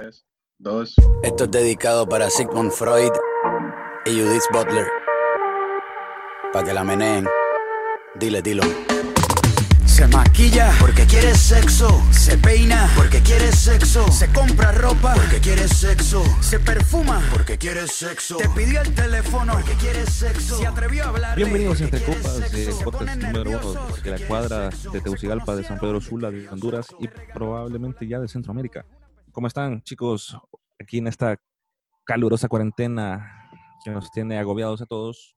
3, 2. Esto es dedicado para Sigmund Freud y Judith Butler. Para que la meneen. Dile, dilo. Se maquilla porque quiere sexo. Se peina porque quiere sexo. Se compra ropa porque quiere sexo. Se perfuma porque quiere sexo. Te pidió el teléfono porque quiere sexo. Se atrevió a hablar. Bienvenidos a Entre Copas, de podcast número uno de la cuadra de Tegucigalpa, de San Pedro Sula, de Honduras y probablemente ya de Centroamérica. ¿Cómo están, chicos? Aquí en esta calurosa cuarentena que nos tiene agobiados a todos,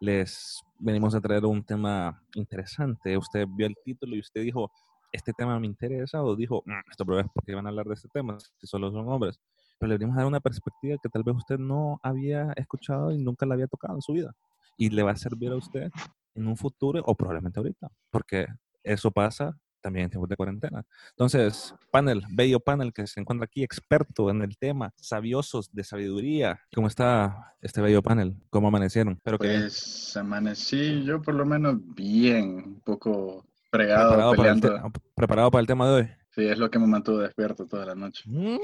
les venimos a traer un tema interesante. Usted vio el título y usted dijo, este tema me interesa, o dijo, "Mm, esto pero es porque van a hablar de este tema, si solo son hombres. Pero le venimos a dar una perspectiva que tal vez usted no había escuchado y nunca la había tocado en su vida. Y le va a servir a usted en un futuro o probablemente ahorita, porque eso pasa también en tiempos de cuarentena. Entonces, panel, bello panel que se encuentra aquí, experto en el tema, sabiosos de sabiduría. ¿Cómo está este bello panel? ¿Cómo amanecieron? Que bien. Pues amanecí yo por lo menos bien, un poco fregado, preparado para, el peleando. preparado para el tema de hoy. Sí, es lo que me mantuvo despierto toda la noche. Mm,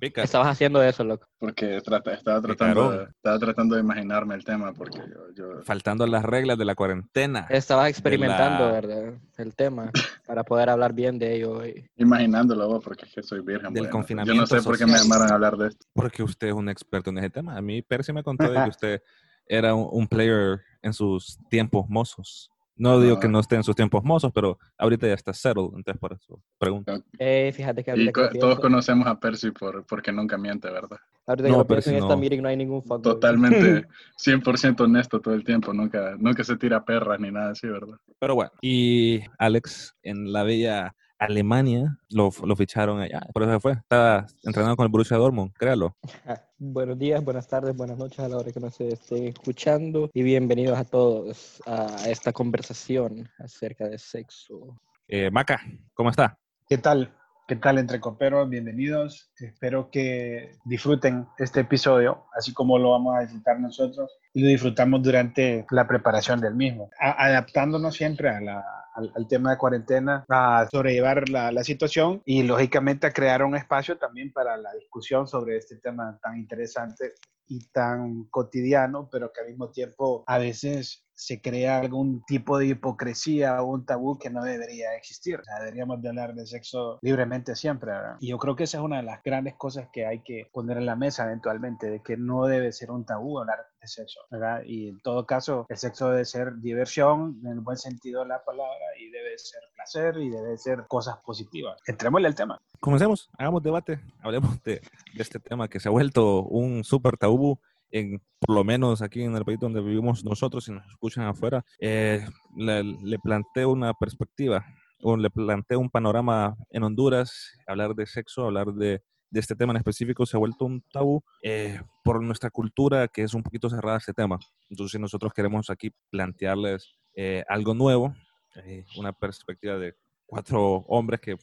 Pica. Estabas haciendo eso, loco. Porque trata- estaba, tratando, de- estaba tratando de imaginarme el tema, porque yo, yo- Faltando las reglas de la cuarentena. Estabas experimentando, la- ¿verdad? El tema para poder hablar bien de ello hoy. imaginándolo, vos, porque es que soy virgen. Del bueno. Yo no confinamiento sé por qué me social. llamaron a hablar de esto. Porque usted es un experto en ese tema. A mí Percy me contó de que usted era un, un player en sus tiempos mozos. No digo que No. esté en sus tiempos mozos, pero ahorita ya está settled, entonces por eso pregunto. Eh, fíjate que Y ahorita que co- lo todos pienso, conocemos a Percy por, porque nunca miente, ¿verdad? ahorita que No, pienso si en esta no- meeting no hay ningún fuckboy. Totalmente 100% honesto todo el tiempo. Nunca, nunca se tira perras ni nada así, ¿verdad? Pero bueno, y Alex en la bella Alemania lo, lo ficharon allá, por eso se fue. Está entrenando con el Borussia Dortmund, créalo. Buenos días, buenas tardes, buenas noches a la hora que nos estén escuchando y bienvenidos a todos a esta conversación acerca de sexo. Eh, Maca, ¿cómo está? ¿Qué tal? ¿Qué tal entre coperos? Bienvenidos. Espero que disfruten este episodio, así como lo vamos a disfrutar nosotros y lo disfrutamos durante la preparación del mismo, A- adaptándonos siempre a la- al, al tema de cuarentena, a sobrellevar la, la situación y lógicamente a crear un espacio también para la discusión sobre este tema tan interesante y tan cotidiano, pero que al mismo tiempo a veces se crea algún tipo de hipocresía o un tabú que no debería existir. O sea, deberíamos de hablar de sexo libremente siempre, ¿verdad? Y yo creo que esa es una de las grandes cosas que hay que poner en la mesa eventualmente, de que no debe ser un tabú hablar de sexo, ¿verdad? Y en todo caso, el sexo debe ser diversión, en el buen sentido de la palabra, y debe ser placer, y debe ser cosas positivas. Entrémosle al tema. Comencemos, hagamos debate, hablemos de, de este tema que se ha vuelto un súper tabú, en, por lo menos aquí en el país donde vivimos nosotros y nos escuchan afuera. Eh, le, le planteo una perspectiva, o le planteo un panorama en Honduras, hablar de sexo, hablar de, de este tema en específico se ha vuelto un tabú eh, por nuestra cultura que es un poquito cerrada este tema. Entonces nosotros queremos aquí plantearles eh, algo nuevo, eh, una perspectiva de cuatro hombres que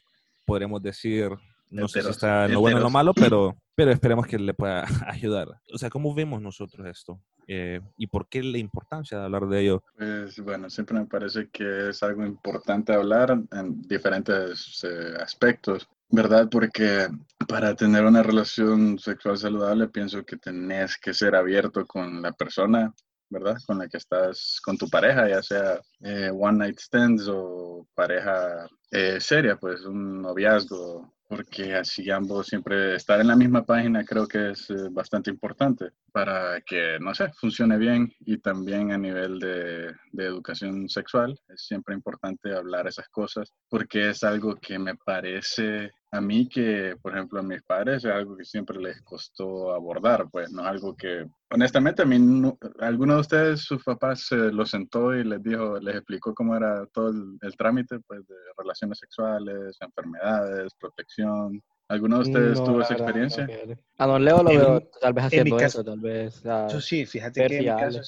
podríamos decir, no sé si está en lo bueno o lo malo, pero, pero esperemos que le pueda ayudar. O sea, ¿cómo vemos nosotros esto? Eh, ¿Y por qué la importancia de hablar de ello? Pues bueno, siempre me parece que es algo importante hablar en diferentes eh, aspectos, ¿verdad? Porque para tener una relación sexual saludable pienso que tenés que ser abierto con la persona, ¿verdad? Con la que estás, con tu pareja, ya sea eh, one night stands o pareja eh, seria, pues un noviazgo, porque así ambos siempre estar en la misma página creo que es eh, bastante importante para que, no sé, funcione bien y también a nivel de, de educación sexual es siempre importante hablar esas cosas porque es algo que me parece a mí que, por ejemplo, a mis padres es algo que siempre les costó abordar, pues no es algo que, honestamente, a mí, no- alguno de ustedes, sus papás se los sentó y les dijo, les explicó cómo era todo el, el trámite, pues, de relaciones sexuales, enfermedades, protección. ¿Alguno de ustedes No, tuvo esa verdad, experiencia? no, A don Leo lo En- veo tal vez en haciendo mi caso- eso, tal vez. ah, Yo sí, fíjate que en mi caso,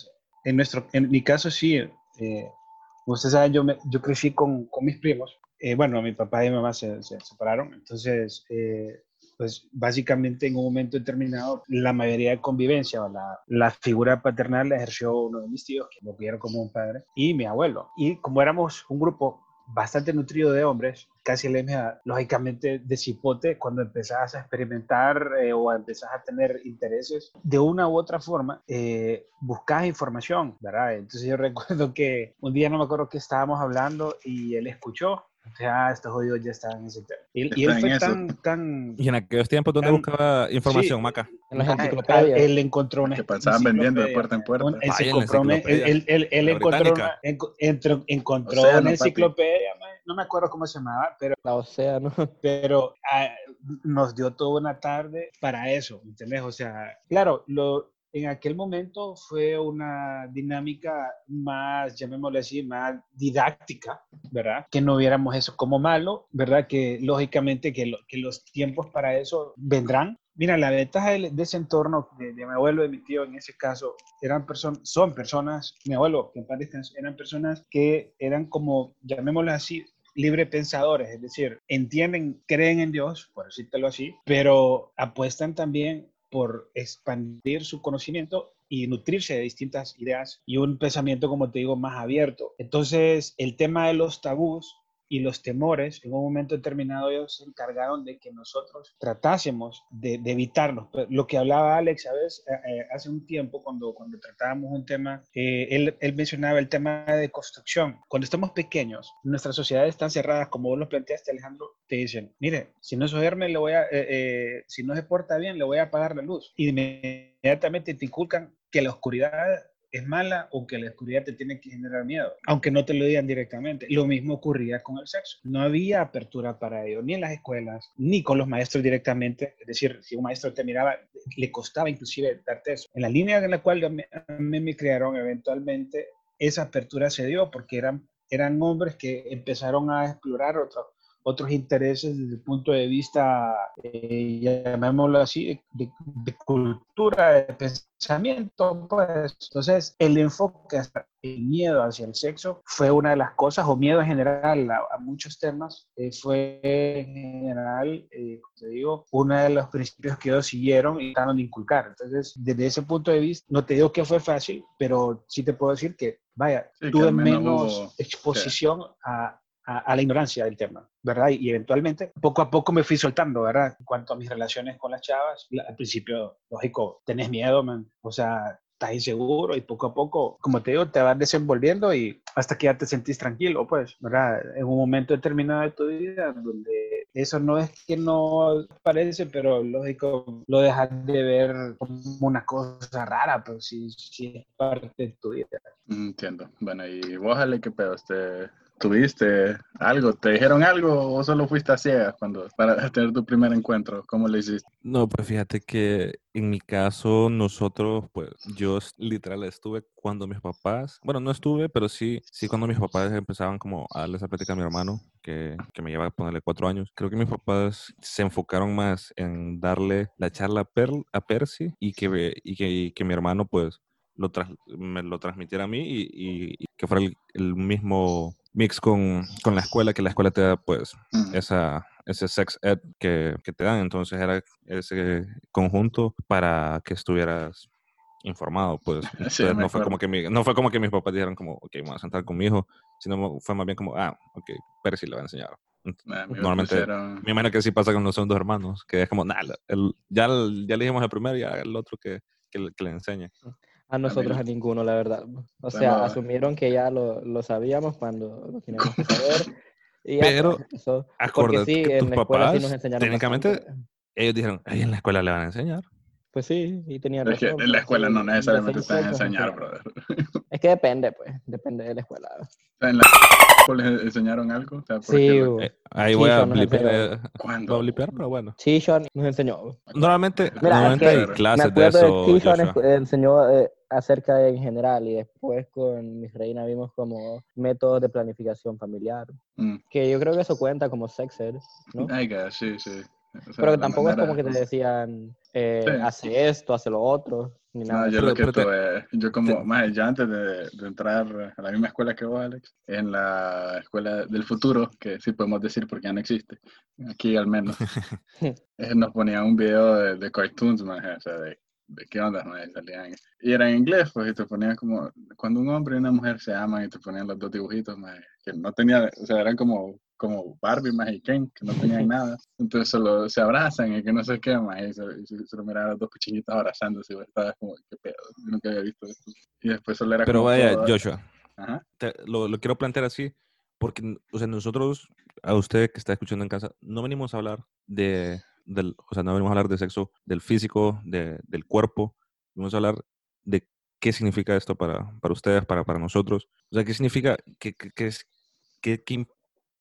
en, nuestro, en mi caso sí, eh, ustedes saben, yo, me- yo crecí con, con mis primos. Eh, bueno, mi papá y mi mamá se, se separaron, entonces, eh, pues básicamente en un momento determinado, la mayoría de convivencia o la, figura paternal la ejerció uno de mis tíos, que lo vieron como un padre, y mi abuelo. Y como éramos un grupo bastante nutrido de hombres, casi la misma, lógicamente de cipote, cuando empezás a experimentar eh, o empezás a tener intereses, de una u otra forma, eh, buscas información, ¿verdad? Entonces yo recuerdo que un día no me acuerdo que estábamos hablando y él escuchó ya estos jodidos ya estaban en ese tema. Y, y él fue tan, tan... ¿Y en aquellos tiempos dónde buscaba información, Maca? En las enciclopedias. Él encontró una Que pasaban vendiendo de puerta en puerta. Él, se compró una- él, él- él- encontró una, británica. enco- entró- encontró Océano, una papi. enciclopedia, man, no me acuerdo cómo se llamaba, pero, La océano. pero ah, nos dio toda una tarde para eso, ¿me ¿entendés? O sea, claro, lo, en aquel momento fue una dinámica más, llamémosle así, más didáctica, ¿verdad? Que no viéramos eso como malo, ¿verdad? Que lógicamente que, lo- que los tiempos para eso vendrán. Mira, la ventaja de, de ese entorno de, de mi abuelo de mi tío en ese caso eran personas, son personas, mi abuelo, que en paz descanse, eran personas que eran como, llamémoslo así, libre pensadores, es decir, entienden, creen en Dios, por decírtelo así, pero apuestan también por expandir su conocimiento y nutrirse de distintas ideas y un pensamiento, como te digo, más abierto. Entonces, el tema de los tabús y los temores, en un momento determinado ellos se encargaron de que nosotros tratásemos de, de evitarlos. Lo que hablaba Alex, ¿sabes? Eh, eh, hace un tiempo, cuando, cuando tratábamos un tema, eh, él, él mencionaba el tema de construcción. Cuando estamos pequeños, nuestras sociedades están cerradas, como vos lo planteaste, Alejandro, te dicen, mire, si no duerme, le voy a, eh, eh, si no se porta bien, le voy a apagar la luz. Y inmediatamente te inculcan que la oscuridad es mala o que la oscuridad te tiene que generar miedo, aunque no te lo digan directamente. Lo mismo ocurría con el sexo. No había apertura para ello, ni en las escuelas, ni con los maestros directamente. Es decir, si un maestro te miraba, le costaba inclusive darte eso. En la línea en la cual a me criaron, eventualmente esa apertura se dio porque eran, eran hombres que empezaron a explorar otros otros intereses desde el punto de vista, eh, llamémoslo así, de, de- de cultura, de pensamiento, pues. Entonces, el enfoque hacia el miedo hacia el sexo fue una de las cosas, o miedo en general a, a muchos temas, eh, fue en general, eh, te digo, uno de los principios que ellos siguieron y trataron de inculcar. Entonces, desde ese punto de vista, no te digo que fue fácil, pero sí te puedo decir que, vaya, Sí, tuve menos menos hubo- exposición a, a, a la ignorancia del tema, ¿verdad? Y, eventualmente, poco a poco me fui soltando, ¿verdad? En cuanto a mis relaciones con las chavas, al principio, lógico, tenés miedo, man. O sea, estás inseguro y poco a poco, como te digo, te vas desenvolviendo y hasta que ya te sentís tranquilo, pues, ¿verdad? En un momento determinado de tu vida donde eso no es que no parece, pero lógico, lo dejas de ver como una cosa rara, pues sí, sí es parte de tu vida. Entiendo. Bueno, y vos, Ale, ¿qué pedo? ¿Te, ¿Tuviste algo? ¿Te dijeron algo o solo fuiste a ciegas cuando, para tener tu primer encuentro? ¿Cómo le hiciste? No, pues fíjate que en mi caso, nosotros, pues yo literal estuve cuando mis papás, bueno, no estuve, pero sí, sí cuando mis papás empezaban como a darle esa plática a mi hermano, que, que me lleva a ponerle cuatro años. Creo que mis papás se enfocaron más en darle la charla a, Perl- a Percy y que, y que, que mi hermano, pues, lo me lo transmitiera a mí y, que fuera el mismo mix con, con la escuela, que la escuela te da, pues, esa, ese sex ed que, que te dan. Entonces era ese conjunto para que estuvieras informado, pues. Sí, no, fue como que mi- no fue como que mis papás dijeron como, ok, vamos a sentar con mi hijo, sino fue más bien como, ah, ok, Percy le va a enseñar. Ent- a mí me Normalmente, pusieron- me imagino que sí pasa con los segundos hermanos, que es como, nada, ya, ya le dijimos el primero y el otro que, que, que le enseñe. A nosotros mí- a ninguno, la verdad. O sea, Bueno, asumieron que ya lo, lo sabíamos cuando lo teníamos que saber. Y Pero, eso- porque sí, que en tus la escuela sí papás, nos enseñaron técnicamente, bastante. ellos dijeron, ay, en la escuela le van a enseñar. Pues sí, y tenían Es que razón. en la pues, escuela sí, no necesariamente te van a enseñar, brother. Es que depende, pues, depende de la escuela. ¿En la les enseñaron algo? O sea, ¿por Sí, qué? uh, Eh, ahí voy a blipear, enseñó. eh, ¿Cuándo? voy a blipear, pero bueno. Chishon nos enseñó. Normalmente, Mira, normalmente es hay que me clases Me de acuerdo de eso, Chishon enseñó eh, acerca de en general y después con mis reinas vimos como métodos de planificación familiar. Mm, Que yo creo que eso cuenta como sex ed, ¿no? Guess, sí, sí. O sea, Pero que tampoco es manera- como que te decían, eh, Sí. hace esto, hace lo otro, ni No, nada. yo Pero- lo que pero te- tuve, yo como, te- más, yo antes de, de entrar a la misma escuela que vos, Alex, en la escuela del futuro, que sí podemos decir porque ya no existe, aquí al menos, eh, nos ponían un video de, de cartoons, más, o sea, de, de qué onda, maje, salían, y era en inglés, pues, y te ponían como, cuando un hombre y una mujer se aman y te ponían los dos dibujitos, más, que no tenía, o sea, eran como, como Barbie más y Ken, que no tenían nada. Entonces solo se abrazan y que no sé qué más. Y se, se, se lo miraban dos pichinitas abrazándose. Y estaba como, qué pedo, yo nunca había visto esto. Y después solo era Pero como vaya, todo- Joshua, Ajá. te- lo, lo quiero plantear así, porque, o sea, nosotros, a usted que está escuchando en casa, no venimos a hablar de, del, o sea, no venimos a hablar de sexo, del físico, de, del cuerpo, venimos a hablar de qué significa esto para, para ustedes, para, para nosotros. O sea, qué significa, qué, qué, qué, qué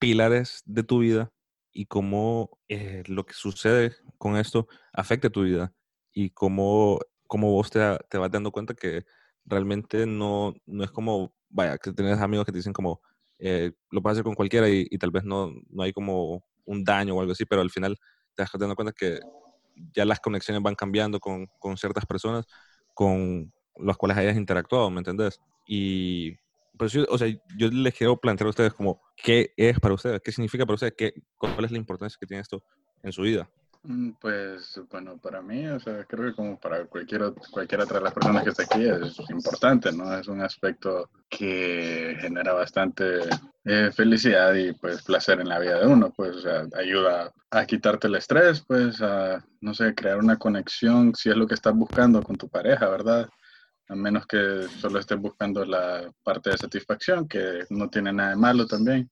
pilares de tu vida y cómo eh, lo que sucede con esto afecta tu vida y cómo, cómo vos te, te vas dando cuenta que realmente no, no es como, vaya, que tenés amigos que te dicen como, eh, lo puedes hacer con cualquiera y, y tal vez no, no hay como un daño o algo así, pero al final te vas dando cuenta que ya las conexiones van cambiando con, con ciertas personas con las cuales hayas interactuado, ¿me entendés? Y pues yo, o sea, yo les quiero plantear a ustedes como, ¿qué es para ustedes? ¿Qué significa para ustedes? ¿Qué, ¿Cuál es la importancia que tiene esto en su vida? Mm, Pues bueno, para mí, o sea, creo que como para cualquier, ot- cualquier otra de las personas que está aquí es importante, ¿no? Es un aspecto que genera bastante eh, felicidad y pues placer en la vida de uno, pues, o sea, ayuda a quitarte el estrés, pues, a, no sé, crear una conexión, si es lo que estás buscando con tu pareja, ¿verdad? A menos que solo estés buscando la parte de satisfacción, que no tiene nada de malo también.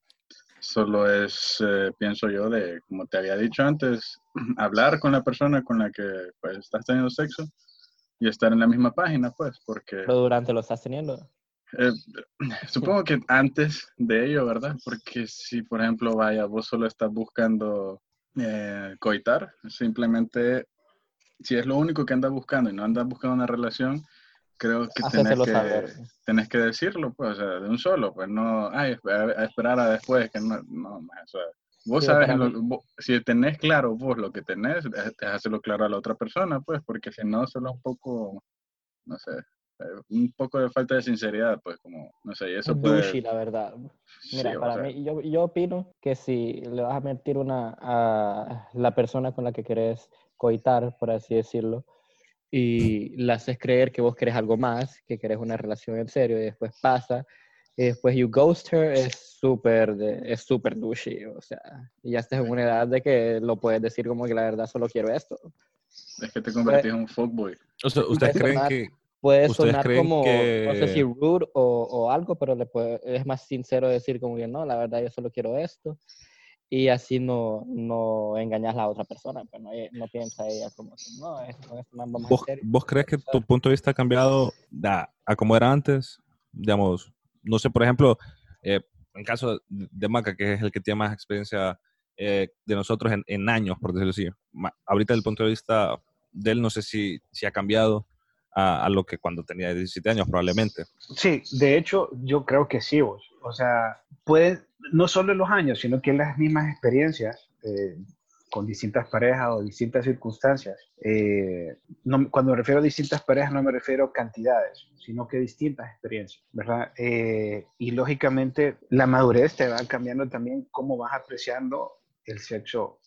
Solo es, eh, pienso yo, de, como te había dicho antes, hablar con la persona con la que pues, estás teniendo sexo y estar en la misma página, pues, porque Pero durante lo estás teniendo. eh, supongo que antes de ello, ¿verdad? Porque si, por ejemplo, vaya, vos solo estás buscando eh, coitar, simplemente, si es lo único que andas buscando y no andas buscando una relación, creo que tenés que, tenés que decirlo, pues, o sea, de un solo, pues, no, ay, a, a esperar a después, que no, no, más, o sea, vos Sí, sabes, lo- vos- si tenés claro vos lo que tenés, eh, déjaselo claro a la otra persona, pues, porque si no, solo un poco, no sé, eh, un poco de falta de sinceridad, pues, como, no sé, y eso puede... Douchey, la verdad. Mira, sí, para sea, mí, yo, yo opino que si le vas a mentir una a la persona con la que querés coitar, por así decirlo, y la haces creer que vos querés algo más, que querés una relación en serio, y después pasa, y después you ghost her, es súper, es súper douchey, o sea, y ya estás en una edad de que lo puedes decir como que la verdad solo quiero esto. es que te convertís en un fuckboy. O sea, ¿ustedes creen sonar- que, Puede ¿Ustedes sonar como, no sé si que- rude o, o algo, pero le puede- es más sincero decir como que no, la verdad yo solo quiero esto. Y así no, no engañas a la otra persona, pues no, no piensa ella como no, es- con esto man vamos vos, a hacer. vos crees que tu punto de vista ha cambiado a, a como era antes? Digamos, no sé, por ejemplo, eh, en caso de Maca, que es el que tiene más experiencia eh, de nosotros en, en años, por decirlo así. Ma- ahorita, desde el punto de vista de él, no sé si, si ha cambiado a, a lo que cuando tenía 17 años, probablemente. Sí, de hecho, yo creo que sí, vos. O sea, puede, no solo en los años, sino que en las mismas experiencias, eh, con distintas parejas o distintas circunstancias. Eh, cuando me refiero a distintas parejas, no me refiero a cantidades, sino que distintas experiencias, ¿verdad? Eh, y lógicamente, la madurez te va cambiando también cómo vas apreciando el sexo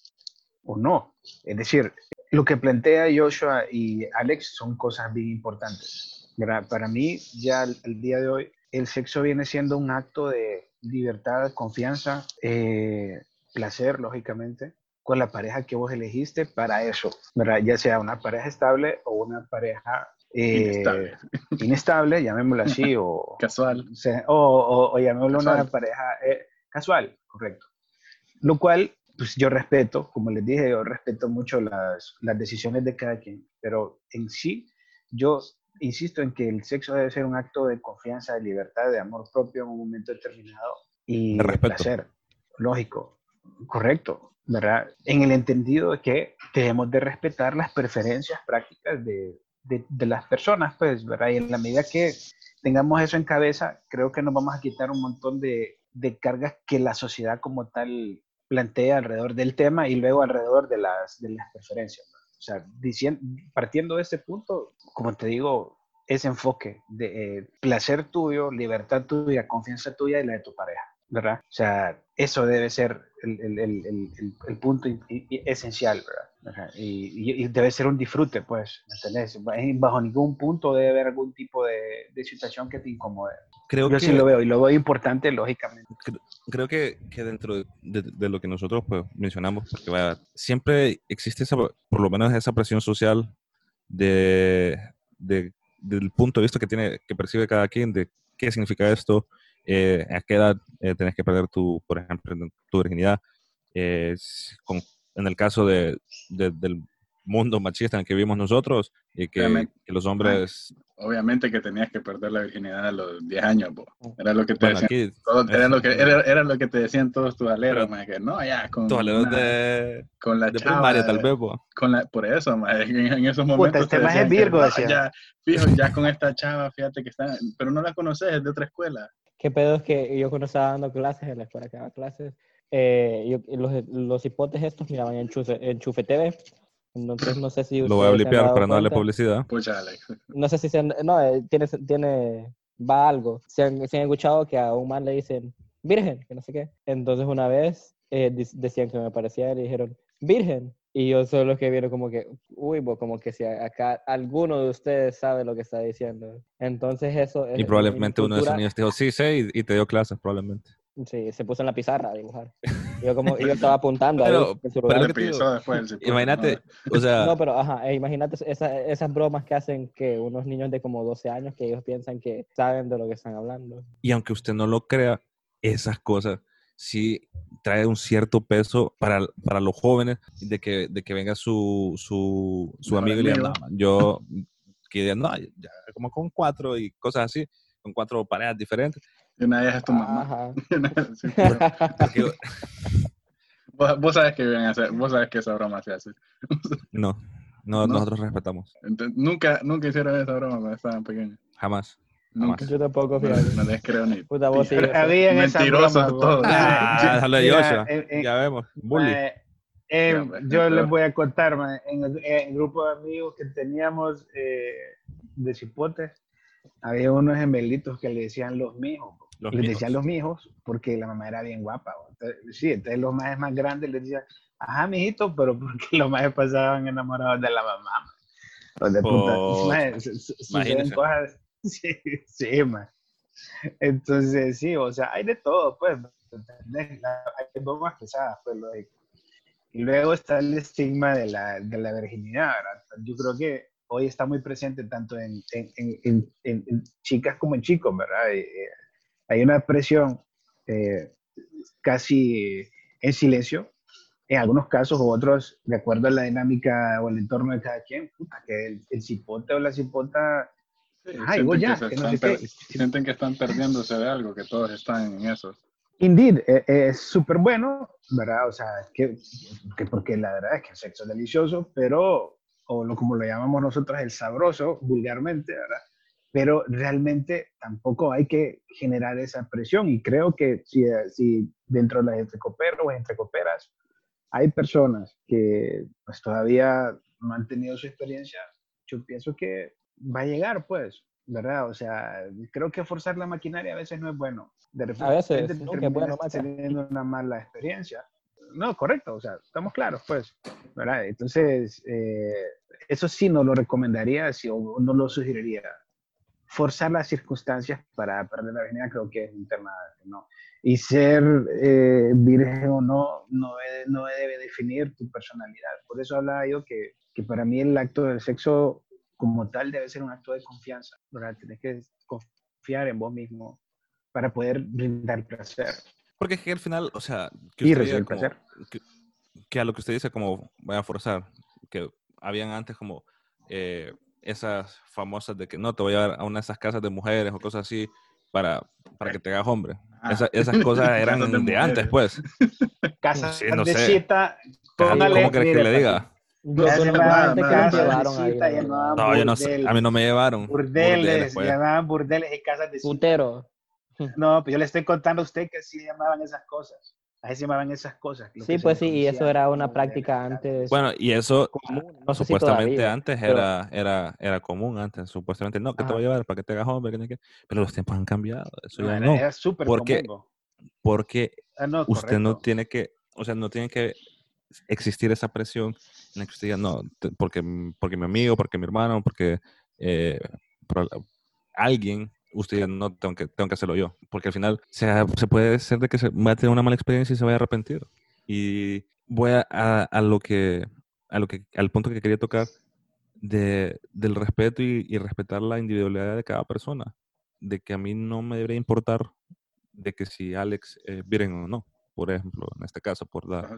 o no. Es decir, lo que plantea Joshua y Alex son cosas bien importantes. ¿verdad? Para mí, ya al día de hoy, el sexo viene siendo un acto de libertad, confianza, eh, placer, lógicamente, con la pareja que vos elegiste para eso, ¿verdad? Ya sea una pareja estable o una pareja eh, Inestable. inestable, llamémoslo así, o, Casual. o, sea, o, o- o llamémoslo una Casual. pareja eh, casual, correcto. Lo cual, pues yo respeto, como les dije, yo respeto mucho las, las decisiones de cada quien, pero en sí, yo insisto en que el sexo debe ser un acto de confianza, de libertad, de amor propio en un momento determinado y De placer, lógico, correcto, ¿verdad? En el entendido de que debemos de respetar las preferencias prácticas de, de, de las personas, pues, ¿verdad? Y en la medida que tengamos eso en cabeza, creo que nos vamos a quitar un montón de, de cargas que la sociedad como tal plantea alrededor del tema y luego alrededor de las, de las preferencias. ¿no? O sea, diciendo, partiendo de este punto, como te digo, ese enfoque de eh, placer tuyo, libertad tuya, confianza tuya y la de tu pareja. ¿verdad? O sea, eso debe ser el, el, el, punto esencial, ¿verdad? Y, debe ser un disfrute, pues, ¿me entendés? Bajo ningún punto debe haber algún tipo de situación que te incomode. Creo Yo que, sí lo veo y lo veo importante, lógicamente. creo que, que dentro de, de- de lo que nosotros pues, mencionamos, porque vaya, siempre existe esa, por lo menos esa presión social de, de- del punto de vista que tiene, que percibe cada quien de qué significa esto, eh, a qué edad eh, tenés que perder tu, por ejemplo, tu virginidad. Eh, con- en el caso de, de- del mundo machista en el que vivimos nosotros, y que, Obviamente. que los hombres, Obviamente que tenías que perder la virginidad a los 10 años, po. Era lo que te bueno, decían. aquí, todos- era, lo que, era, era lo que te decían todos tus aleros, maje, que no, ya, con, una- de, con la de chava, primaria tal vez, po. con la, por eso, maje, en, en esos momentos este te decían que, Virgo, no, decían. ya, fijo, ya con esta chava, fíjate que está, pero no la conoces, es de otra escuela. ¿Qué pedo es que yo cuando estaba dando clases en la escuela que daba clases, eh, yo- los, los hipotes estos miraban Enchufe, Enchufe TV. Entonces no sé si Lo voy a blipear para no darle publicidad. Pucha, Alex. No sé si se han, no, eh, tiene, tiene, va algo. Se han, se han escuchado que a un man le dicen, virgen, que no sé qué. Entonces una vez eh, decían que me parecía y le dijeron, virgen. Y yo soy los que vieron como que, uy, bo, como que si acá alguno de ustedes sabe lo que está diciendo. Entonces eso es... Y en probablemente uno de esos niños te dijo, sí, sí, y, y te dio clases, probablemente. Sí, se puso en la pizarra a dibujar. Yo como, yo estaba apuntando ahí Pero- en su pero después Imagínate, ¿no? o sea, No, pero ajá, eh, imagínate esa- esas bromas que hacen que unos niños de como 12 años que ellos piensan que saben de lo que están hablando. y aunque usted no lo crea, esas cosas sí trae un cierto peso para, para los jóvenes de que, de que venga su, su, su amigo y le diga. "No, yo, que digan, no, ya, como con cuatro y cosas así, con cuatro parejas diferentes. Y una de ellas es tu mamá. Sí, pero vos, vos sabes que viven a hacer, vos sabes que esa broma se hace. no, no, No. nosotros respetamos, Entonces, nunca, nunca hicieron esa broma cuando estaban pequeños. jamás. Nunca. Yo tampoco, fíjate. no les creo ni. Puta, vos sí. Habían Mentirosos todos. Ah, de Joshua, en- ya vemos, bully. Eh, Ya, pues, yo ya, les voy a contar, en el, en el grupo de amigos que teníamos eh, de cipotes, había unos gemelitos que le decían los mijos. Los les mijos. decían los mijos porque la mamá era bien guapa. Entonces, sí, entonces los más más grandes les decían, ajá, mijito, pero porque los más pasaban enamorados de la mamá. Los de puta. Su- su- suceden cosas. Sí, sí, mae. Entonces, sí, o sea, hay de todo, pues. Hay bromas pesadas, pues, lógico. Y luego está el estigma de la, de la virginidad, ¿verdad? Yo creo que hoy está muy presente tanto en, en, en- en- chicas como en chicos, ¿verdad? Y, eh, hay una presión eh, casi en silencio, en algunos casos u otros, de acuerdo a la dinámica o el entorno de cada quien, puta, que el, el cipote o la cipota, Sí, ay, sienten, ya, que que no sé qué. sienten que están perdiéndose de algo, que todos están en eso. Indeed, eh, eh, es súper bueno, ¿verdad? O sea, que, que porque la verdad es que el sexo es delicioso, pero, o lo, como lo llamamos nosotros, el sabroso, vulgarmente, ¿verdad? Pero realmente tampoco hay que generar esa presión y creo que si, eh, si dentro de las entrecoperos o entrecoperas hay personas que pues todavía no han tenido su experiencia, yo pienso que va a llegar, pues, ¿verdad? O sea, creo que forzar la maquinaria a veces no es bueno. De repente A veces, te nunca es bueno, teniendo una mala experiencia. No, correcto, o sea, estamos claros, pues, ¿verdad? Entonces, eh, eso sí no lo recomendaría, sí, o no lo sugeriría. Forzar las circunstancias para perder la virginidad creo que es un tema que no. Y ser eh, virgen o no, no no debe definir tu personalidad. Por eso hablaba yo que, que para mí el acto del sexo como tal debe ser un acto de confianza, ¿verdad? Tienes que confiar en vos mismo para poder brindar placer. Porque es que al final, o sea, que Y recibir como- placer. que, que a lo que usted dice como voy a forzar, que habían antes como eh, esas famosas de que no, te voy a llevar a una de esas casas de mujeres o cosas así para, para que te hagas hombre. Ah. Esa- esas cosas eran Casas de, de antes, pues. Casa Sí, no de sé. cita, ¿Cómo póngale, querés que mire, le diga? Yo que casas verdad. No, yo no sé, a mí no me llevaron. burdeles, Burdeles, pues. llamaban burdeles y casas de cita. Putero. No, pero yo le estoy contando a usted que sí llamaban esas cosas. Así se llamaban esas cosas. lo Sí, pues sí, y eso era una práctica ¿verdad? antes. Bueno, y eso común. No sé si supuestamente todavía, antes pero- era, era, era común antes, supuestamente no, que te voy a llevar para que te hagas hombre, que pero los tiempos han cambiado, eso No, ya era, no. era súper Porque- común. porque Ah, no, usted no tiene que, o sea, no tiene que existir esa presión en la que usted diga, no, te- porque, porque mi amigo, porque mi hermano, porque eh, alguien, usted no, tengo que, tengo que hacerlo yo. Porque al final se, se puede ser de que se va a tener una mala experiencia y se vaya a arrepentir. Y voy a, a- a lo que, a lo que, al punto que quería tocar de, del respeto y, y respetar la individualidad de cada persona. De que a mí no me debería importar de que si Alex es virgen o no, por ejemplo, en este caso, por, dar,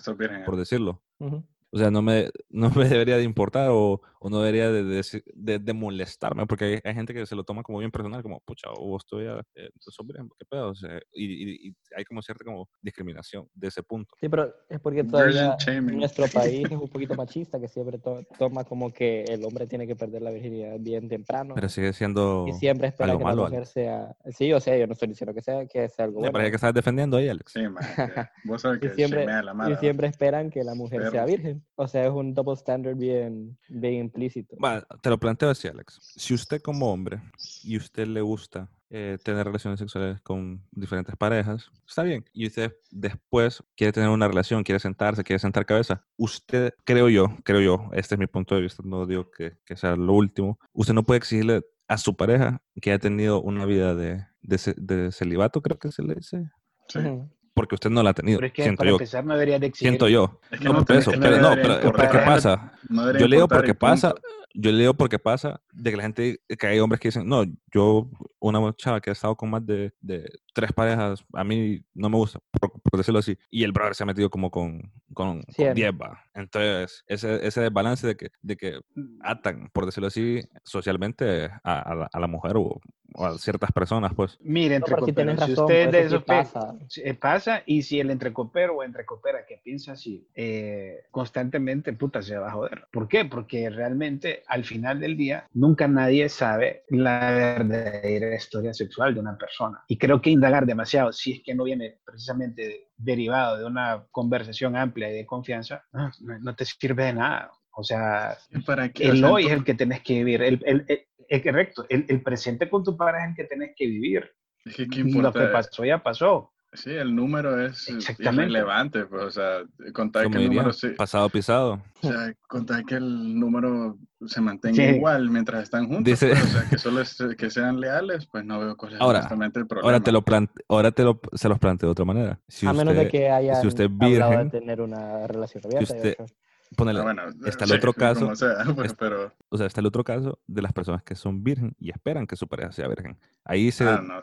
por decirlo. Ujú. O sea, no me, no me debería de importar o, o no debería de, de, de- de molestarme, porque hay, hay gente que se lo toma como bien personal, como, pucha, o estoy a, eh, sos virgen, ¿qué pedo? O sea, y, y- y hay como cierta como discriminación de ese punto. Sí, pero es porque todavía nuestro país es un poquito machista, que siempre to- toma como que el hombre tiene que perder la virginidad bien temprano. Pero sigue siendo... y siempre espera algo que malo, la mujer sea... Sí, o sea, yo no estoy diciendo que sea, que sea algo Me bueno. parece que estás defendiendo ahí, Alex. Sí, man. que Vos sabes Y que siempre, shimea la y mara. siempre esperan que la mujer sea Perros. O sea, es un double standard bien, bien implícito. Va, te lo planteo así, Alex. Si usted como hombre y usted le gusta eh, tener relaciones sexuales con diferentes parejas, está bien. Y usted después quiere tener una relación, quiere sentarse, quiere sentar cabeza. Usted, creo yo, creo yo, este es mi punto de vista, no digo que, que sea lo último, usted no puede exigirle a su pareja que haya tenido una vida de, de, de celibato, creo que se le dice, Sí. Ujú. Porque usted no la ha tenido, Pero es que siento para yo. empezar no deberías de exigir. Siento yo. Es que No, no por eso, no pero no, pero. ¿qué pasa? No Yo leo porque pasa, punto. yo leo porque pasa de que la gente, que hay hombres que dicen, no, yo, una chava que ha estado con más de, de tres parejas, a mí no me gusta, por, por decirlo así, y el brother se ha metido como con, con, con Cien. 10, va. Entonces, ese, ese desbalance de que, de que atan, por decirlo así, socialmente a, a la, a la mujer o, o a ciertas personas, pues. Mire, No, entre tienes si razón, usted es por de eso pasa. Eh, pasa y si el entrecopero o entrecopera que piensa así eh, constantemente, puta, se va a joder. ¿Por qué? Porque realmente al final del día nunca nadie sabe la verdadera historia sexual de una persona. Y creo que indagar demasiado, si es que no viene precisamente derivado de una conversación amplia y de confianza, no, no- te sirve de nada. O sea, ¿Y ¿Para qué? O el hoy es el que tenés que vivir. El, el, el- el- correcto, el, presente con tu pareja es el que tenés que vivir. es que ¿qué Lo importa? que pasó ya pasó. Sí, el número es irrelevante, pues, o sea, contar que el diría, número sí, pasado pisado. o sea, contar que el número se mantenga Sí. igual mientras están juntos, Dice- pues, o sea, que solo es- que sean leales, pues no veo cuál es Ahora, honestamente el problema. Ahora te lo plante, ahora te lo, se los planteo de otra manera. Si a menos de usted- que haya si usted virgen, de tener una relación abierta. usted- eso. ponele, Ah, bueno, está el sí, otro caso, sea, pues, es- pero o sea, está el otro caso de las personas que son virgen y esperan que su pareja sea virgen. Ahí se, ah, no, eh,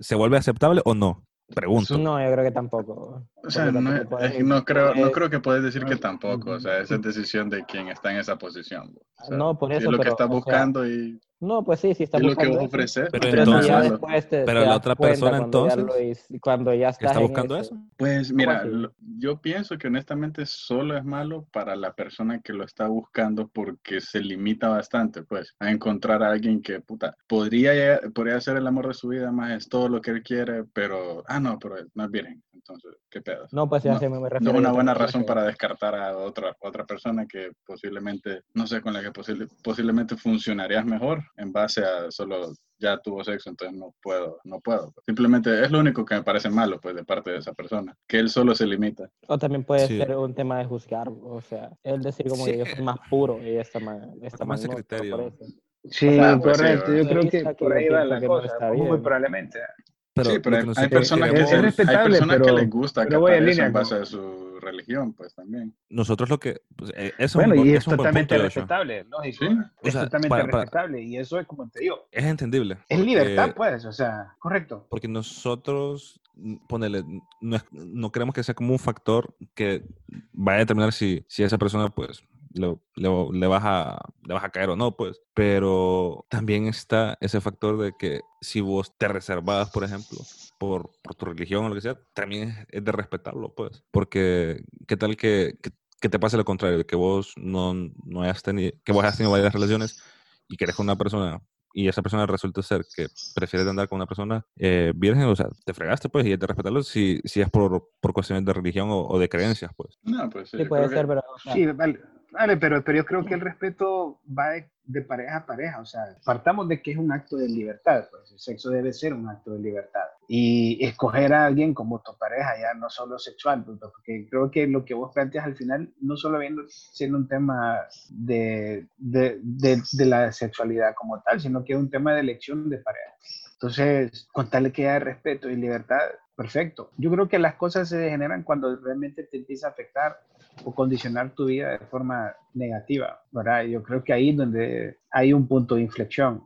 ¿se vuelve aceptable o no? Pregunto. No, yo creo que tampoco. O sea, no, puedes- no creo, no creo que puedes decir que tampoco, o sea, esa es decisión de quien está en esa posición. O sea, No, por si eso, es lo que o sea, buscando y No, pues sí, sí está es lo que buscando vos ofreces. Pero Pero entonces- ya después te, pero te la otra persona, cuando ya, entonces, lo hic- cuando ya ¿Que estás está buscando eso? Pues mira, lo- yo pienso que honestamente solo es malo para la persona que lo está buscando porque se limita bastante, pues, a encontrar a alguien que, puta, podría, podría ser el amor de su vida, más es todo lo que él quiere, pero, ah, no, pero no es virgen, entonces, ¿qué pedo? No, pues sí, No, así me refiero. No una buena razón que- para descartar a otra, otra persona que posiblemente, no sé, con la que posi- posiblemente funcionarías mejor en base a solo ya tuvo sexo, entonces no puedo, no puedo. Simplemente es lo único que me parece malo, pues, de parte de esa persona, que él solo se limita. O también puede Sí. ser un tema de juzgar, o sea, él decir como Sí. que yo soy más puro y esta más, esta Como más ese no. Sí, pues correcto. yo creo que por ahí va la que no cosa, muy probablemente. Pero sí, pero que hay, personas, que, se- hay que les gusta voy en eso línea en base a su religión, pues también. nosotros lo que pues, eh, eso es Bueno, un, y es es totalmente respetable, lógico. Sí. O Es sea, totalmente para- para- respetable y eso es como te digo. Es entendible. Es porque- libertad, pues, o sea, correcto. Porque nosotros, ponele, no, es- no queremos que sea como un factor que vaya a determinar si, si esa persona, pues, le, le, le vas a, le vas a caer o no, pues. Pero también está ese factor de que si vos te reservas, por ejemplo, por, por tu religión o lo que sea, también es, de respetarlo, pues. Porque, ¿qué tal que, que, que te pase lo contrario? De que vos no, no hayas tenido, que vos hayas tenido varias relaciones y que eres con una persona y esa persona resulta ser que prefieres andar con una persona eh, virgen, o sea, te fregaste, pues, y es de respetarlo si, si es por, por cuestiones de religión o, o de creencias, pues. No, pues sí, Sí, puede creo que- ser, pero o sea, Sí, vale. Vale, pero, pero yo creo que el respeto va de, de pareja a pareja, o sea, partamos de que es un acto de libertad, pues el sexo debe ser un acto de libertad. Y escoger a alguien como tu pareja, ya no solo sexual, pues, porque creo que lo que vos planteas al final, no solo viendo siendo un tema de, de, de, la sexualidad como tal, sino que es un tema de elección de pareja. Entonces, contarle que haya respeto y libertad, perfecto. Yo creo que las cosas se generan cuando realmente te empieza a afectar o condicionar tu vida de forma negativa, ¿verdad? Yo creo que ahí es donde hay un punto de inflexión.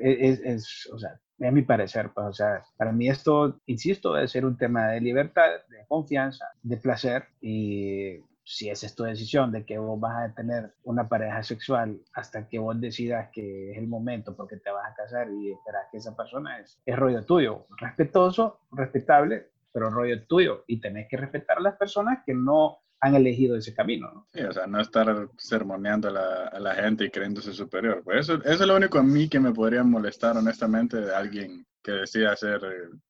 Es, es, o sea, es mi parecer, pues, o sea, para mí esto, insisto, debe ser un tema de libertad, de confianza, de placer y si esa es tu decisión de que vos vas a tener una pareja sexual hasta que vos decidas que es el momento porque te vas a casar y esperas que esa persona es, es rollo tuyo, respetuoso, respetable, pero rollo tuyo y tenés que respetar a las personas que no han elegido ese camino. ¿no? Sí, o sea, no estar sermoneando a la, a la gente y creyéndose superior. Pues eso, eso es lo único a mí que me podría molestar, honestamente, de alguien que decida hacer,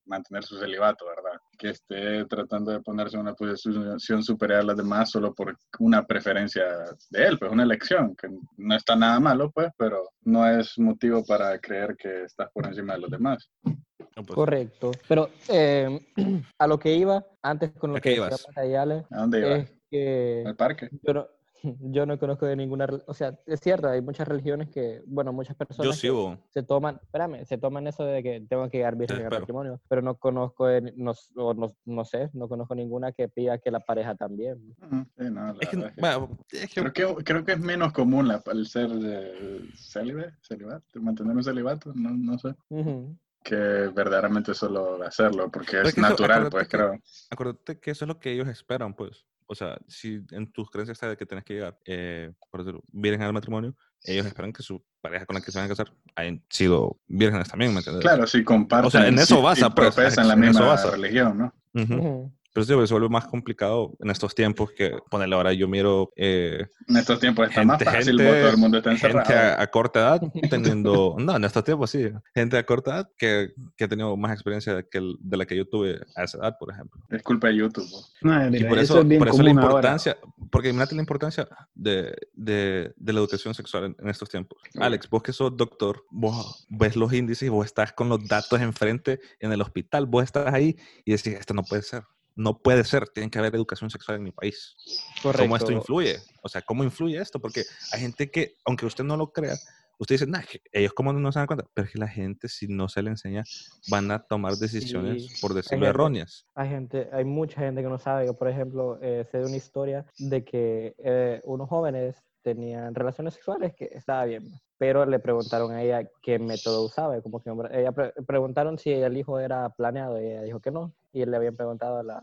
mantener su celibato, ¿verdad? Que esté tratando de ponerse en una posición superior a las demás solo por una preferencia de él, pues una elección, que no está nada malo, pues, pero no es motivo para creer que estás por encima de los demás. No, pues. Correcto. Pero eh, a lo que iba, antes con lo ¿A que ibas? ¿A dónde iba? es que ¿Al parque? yo no, yo no conozco de ninguna, o sea, es cierto, hay muchas religiones que, bueno, muchas personas Yo sí, se toman, espérame, se toman eso de que tengo que llegar virgen al matrimonio, pero no conozco, de- no, no, no sé, no conozco ninguna que pida que la pareja también. Ujú, sí, no, la Es que, verdad es que- bueno, es que- Creo que, creo que es menos común la, el ser de célibe, celibato, mantener un celibato, no, no sé, Ujú. que verdaderamente solo hacerlo, porque es es que eso, natural, pues creo. acuérdate que eso es lo que ellos esperan, pues. O sea, si en tus creencias está de que tienes que llegar, eh, por decirlo, virgen al matrimonio, ellos esperan que su pareja con la que se van a casar hayan sido vírgenes también, ¿me entiendes? Claro, si comparten O sea, en eso basa, y pues, la en eso misma religión, ¿no? Pero sí, se vuelve más complicado en estos tiempos que ponerle ahora yo miro eh, En estos tiempos está gente, más fácil, gente, todo el mundo está gente encerrado. a, a corta edad teniendo, no, en estos tiempos sí, gente a corta edad que, que ha tenido más experiencia que el- de la que yo tuve a esa edad, por ejemplo. Es culpa de YouTube. No, Y mira, por eso, eso, es bien por eso la común ahora. importancia, porque imagínate la importancia de, de, de la educación sexual en, en estos tiempos. Alex, vos que sos doctor, vos ves los índices y vos estás con los datos enfrente en el hospital, vos estás ahí y decís, esto no puede ser. No puede ser, tiene que haber educación sexual en mi país. Correcto. ¿Cómo esto influye? O sea, ¿cómo influye esto? Porque hay gente que, aunque usted no lo crea, usted dice, nah, ellos cómo no se dan cuenta, pero es que la gente, si no se le enseña, van a tomar decisiones, Sí, por hay decirlo, gente- erróneas. Hay gente, hay mucha gente que no sabe. Yo, por ejemplo, eh, sé de una historia de que eh, unos jóvenes tenían relaciones sexuales que estaba bien, pero le preguntaron a ella qué método usaba. Como que ella pre- preguntaron si el hijo era planeado y ella dijo que no. Y le habían preguntado a la,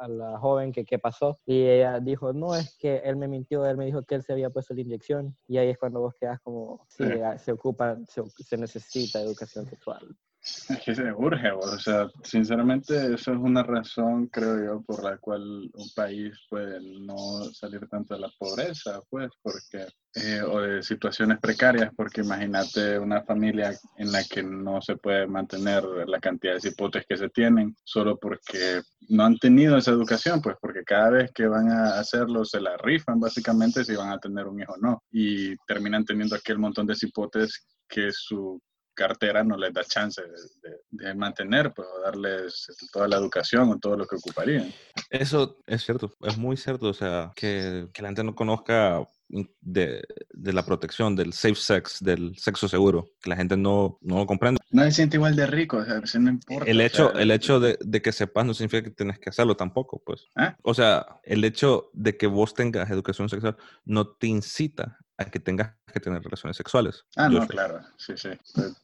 a la joven que qué pasó y ella dijo, no, es que él me mintió, él me dijo que él se había puesto la inyección y ahí es cuando vos quedas como, sí, ah, se ocupa, se, se necesita educación sexual. Es que se urge, o sea, sinceramente eso es una razón, creo yo, por la cual un país puede no salir tanto de la pobreza, pues, porque, eh, o de situaciones precarias, porque imagínate una familia en la que no se puede mantener la cantidad de cipotes que se tienen, solo porque no han tenido esa educación, pues, porque cada vez que van a hacerlo se la rifan, básicamente, si van a tener un hijo o no, y terminan teniendo aquel montón de cipotes que su cartera no les da chance de, mantener, pues, o darles toda la educación o todo lo que ocuparían. Eso es cierto, es muy cierto, o sea, que, que la gente no conozca de, de la protección, del safe sex, del sexo seguro, que la gente no, no lo comprende. No se siente igual de rico, o sea, no importa. El o hecho, sea, el hecho de, de que sepas no significa que tienes que hacerlo tampoco, pues. ¿Ah? O sea, el hecho de que vos tengas educación sexual no te incita a que tengas que tener relaciones sexuales. Ah, Yo no, sé. claro, sí, sí,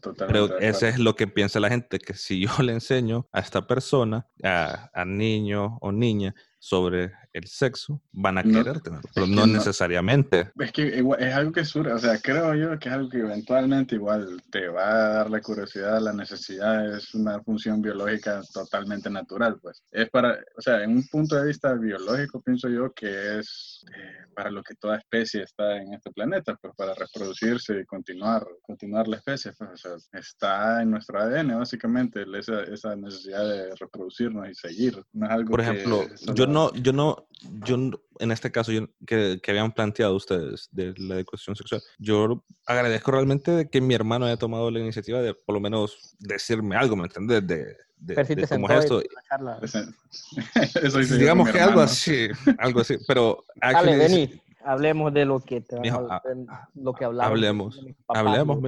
totalmente Pero eso es lo que piensa la gente, que si yo le enseño a esta persona, a, a niño o niña, sobre el sexo, van a No, querer tenerlo, pero que no necesariamente. Es que igual, es algo que surge, o sea, creo yo que es algo que eventualmente igual te va a dar la curiosidad, la necesidad, es una función biológica totalmente natural, pues. Es para, o sea, en un punto de vista biológico pienso yo que es eh, para lo que toda especie está en este planeta, pues para reproducirse y continuar, continuar la especie, pues, o sea, está en nuestro ADN básicamente esa, esa necesidad de reproducirnos y seguir. No es algo Por que ejemplo, solo yo no, yo no, yo no- en este caso yo- que, que habían planteado ustedes de la educación sexual, yo agradezco realmente de que mi hermano haya tomado la iniciativa de por lo menos decirme algo, ¿me entiendes? De, de, de cómo es esto. hice yo Digamos mi que algo así, algo así, pero Dale, vení. Hablemos de lo que te Mijo, a- ha- de lo que hablamos. hablemos, papás, hablemos,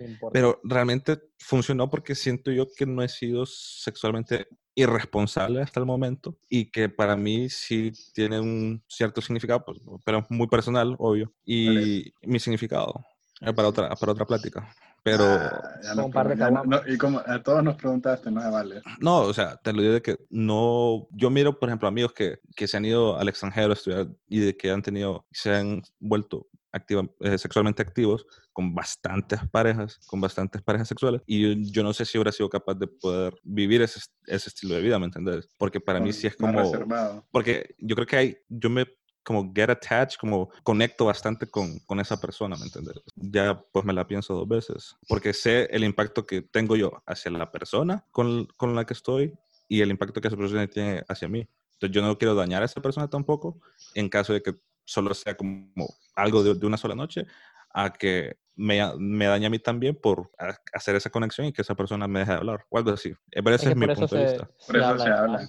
no- no. Pero realmente funcionó porque siento yo que no he sido sexualmente irresponsable hasta el momento y que para mí sí tiene un cierto significado, pues, pero es muy personal, obvio, y mi significado es para otra, para otra plática. Pero Ah, ya un par de ya no- no, y como a todos nos preguntaste, no se vale. no, o sea, te lo digo de que no, yo miro, por ejemplo, amigos que, que se han ido al extranjero a estudiar y de que han tenido, se han vuelto activa- eh, sexualmente activos con bastantes parejas, con bastantes parejas sexuales, y yo, yo no sé si hubiera sido capaz de poder vivir ese, ese estilo de vida, ¿me entendés? Porque para mí Con- sí es como, reservado. porque yo creo que hay, yo me como get attached, como conecto bastante con, con esa persona, ¿me entiendes? Ya pues me la pienso dos veces, porque sé el impacto que tengo yo hacia la persona con, con la que estoy y el impacto que esa persona tiene hacia mí. Entonces yo no quiero dañar a esa persona tampoco en caso de que solo sea como algo de, de una sola noche, a que me, me dañe a mí también por hacer esa conexión y que esa persona me deje de hablar o algo así. Pero ese Es es, mi punto de se, vista. Por eso se habla.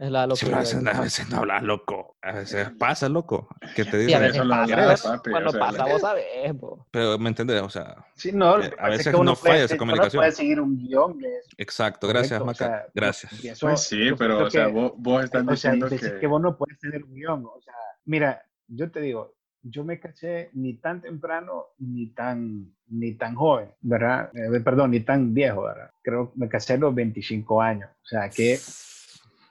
Es la Sí, locura. a veces, a veces no hablas loco. A veces pasa loco. Que te Sí, a dicen, veces eso lo papi, Cuando o sea, pasa, vos sabés, po. pero me entiendes, o sea, Sí, no, Eh, a es veces que uno no falla puede- esa comunicación. puede seguir un guion. exacto, gracias, correcto, o Maca. sea, gracias. eso- Pues sí, pero o sea, que- vos, vos estás o sea, diciendo que... que vos no puedes tener un guion. O sea, mira, yo te digo, yo me casé ni tan temprano ni tan, ni tan joven, ¿verdad? Eh, perdón, ni tan viejo, ¿verdad? Creo que me casé a los 25 años. O sea, que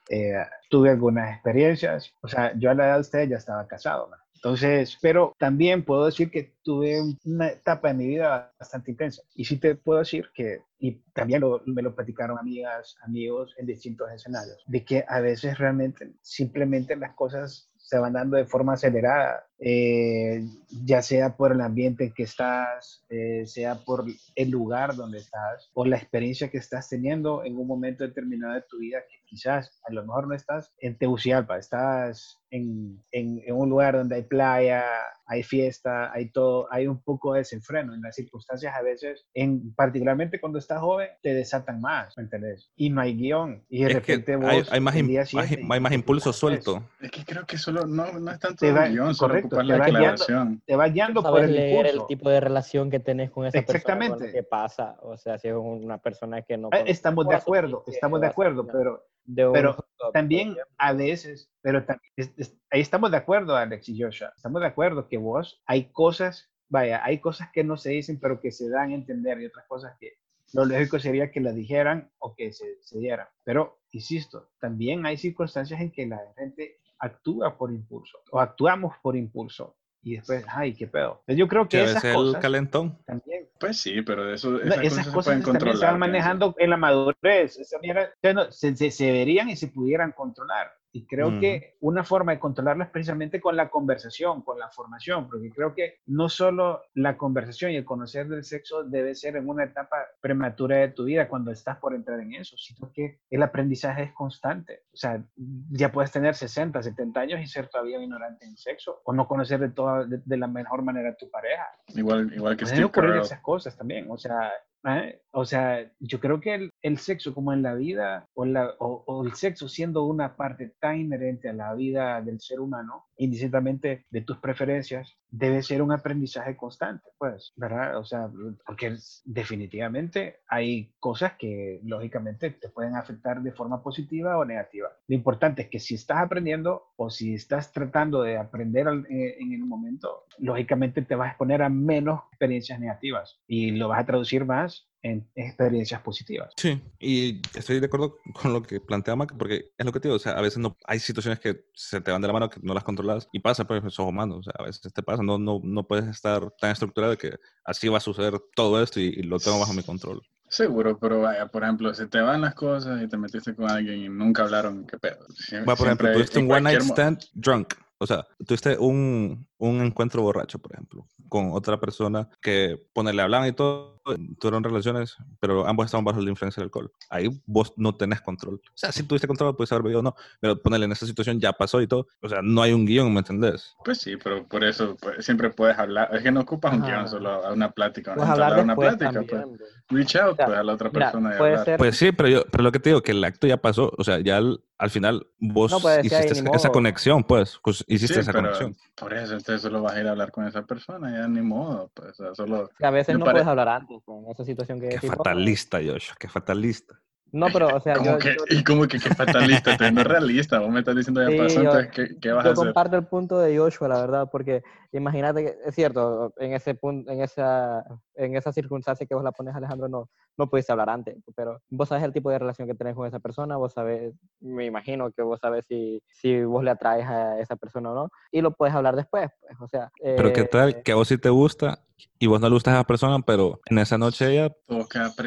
eh, tuve algunas experiencias. O sea, yo a la edad de ustedes ya estaba casado, ¿verdad? Entonces, pero también puedo decir que tuve un- una etapa de mi vida bastante intensa. Y sí te puedo decir que, y también lo- me lo platicaron amigas, amigos en distintos escenarios, de que a veces realmente simplemente las cosas se van dando de forma acelerada, eh, ya sea por el ambiente en que estás, eh, sea por el lugar donde estás o la experiencia que estás teniendo en un momento determinado de tu vida quizás a lo mejor no estás en Tegucigalpa, estás en, en- en un lugar donde hay playa, hay fiesta, hay todo, hay un poco de desenfreno. En las circunstancias a veces, en, particularmente cuando estás joven, te desatan más, ¿me entendés? Y no hay guion. Y de Es repente hay, vos hay más, el im- día más- hay más impulso suelto. Es que creo que solo no, no es tanto va- el guion, solo correcto, ocupar te la va guiando. Te vas guiando por sabes el leer el impulso. tipo de relación que tenés con esa persona Exactamente. la que pasa. O sea, si es una persona que no... Conoces, Estamos de acuerdo, estamos de acuerdo, pero pero hookup, también a veces, pero también, es- es- ahí estamos de acuerdo, Alex y Joshua, estamos de acuerdo que vos hay cosas, vaya, hay cosas que no se dicen, pero que se dan a entender y otras cosas que lo lógico sería que las dijeran o que se, se dieran. Pero, insisto, también hay circunstancias en que la gente actúa por impulso o actuamos por impulso y después, ay, qué pedo. Yo creo Que esas el cosas calentón. también Pues sí, pero eso, no, esas, esas cosas, se cosas pueden también controlar. se van manejando en la madurez. Esa mierda, se, se- se verían y se pudieran controlar. Y creo Ujú. que una forma de controlarlo es precisamente con la conversación, con la formación, porque creo que no solo la conversación y el conocer del sexo debe ser en una etapa prematura de tu vida cuando estás por entrar en eso, sino que el aprendizaje es constante. O sea, ya puedes tener 60, 70 años y ser todavía un ignorante en sexo o no conocer de, toda, de, de la mejor manera a tu pareja. Igual, igual que Pueden ocurrir esas cosas también, o sea, ¿eh? o sea, yo creo que el, el sexo como en la vida, o, la, o, o el sexo siendo una parte tan inherente a la vida del ser humano, indistintamente de tus preferencias, debe ser un aprendizaje constante, pues, ¿verdad? O sea, porque definitivamente hay cosas que lógicamente te pueden afectar de forma positiva o negativa. Lo importante es que si estás aprendiendo o si estás tratando de aprender eh, en el momento, lógicamente te vas a exponer a menos experiencias negativas y lo vas a traducir más en experiencias positivas. Sí, y estoy de acuerdo con lo que plantea Mac, porque es lo que te digo, o sea, a veces no, hay situaciones que se te van de la mano que no las controlas y pasa, pues sos humano, o sea, a veces te pasa, no, no, no puedes estar tan estructurado de que así va a suceder todo esto y, y lo tengo bajo mi control. Seguro, pero vaya, por ejemplo, si te van las cosas y te metiste con alguien y nunca hablaron, ¿qué pedo? Sie- Va, por ejemplo, tuviste en un one night stand drunk, o sea, tuviste un, un encuentro borracho, por ejemplo, con otra persona que, ponerle, hablan y todo, tuvieron relaciones, pero ambos estaban bajo la influencia del alcohol. Ahí vos no tenés control. O sea, si tuviste control, puedes haber bebido o no, pero ponerle en esa situación ya pasó y todo. O sea, no hay un guion, ¿me entendés? Pues sí, pero por eso pues, siempre puedes hablar. Es que no ocupas un Ajá. guion, solo a una plática. Puedes ¿no? hablar Hablar una plática, pues. también, bro. Reach out O sea, pues, a la otra mira, persona y hablar. ser- Pues sí, pero, yo, pero lo que te digo, que el acto ya pasó. O sea, ya al, al final vos No, pues, hiciste esa, esa conexión, pues. Hiciste Sí, esa pero conexión. por eso entonces solo vas a ir a hablar con esa persona, ya ni modo. Pues, o sea, solo... Que a veces no pare- puedes hablar antes con esa situación que Qué decís vos. fatalista, Josh, qué fatalista. No, pero, o sea, ¿Cómo yo, que, yo- y como que qué fatalista, te no es realista. Vos me estás diciendo ya Sí, pasó, yo- entonces ¿qué, qué vas a yo hacer? comparto el punto de Joshua, la verdad, porque imagínate que, es cierto, en ese punto, en esa, en esa circunstancia que vos la pones, Alejandro, no, no pudiste hablar antes, pero vos sabes el tipo de relación que tenés con esa persona, vos sabes, me imagino que vos sabes si, si vos le atraes a esa persona o no, y lo puedes hablar después, pues, o sea. Pero qué eh, tal que a vos sí te gusta y vos no le gustas a esa persona, pero en esa noche ella,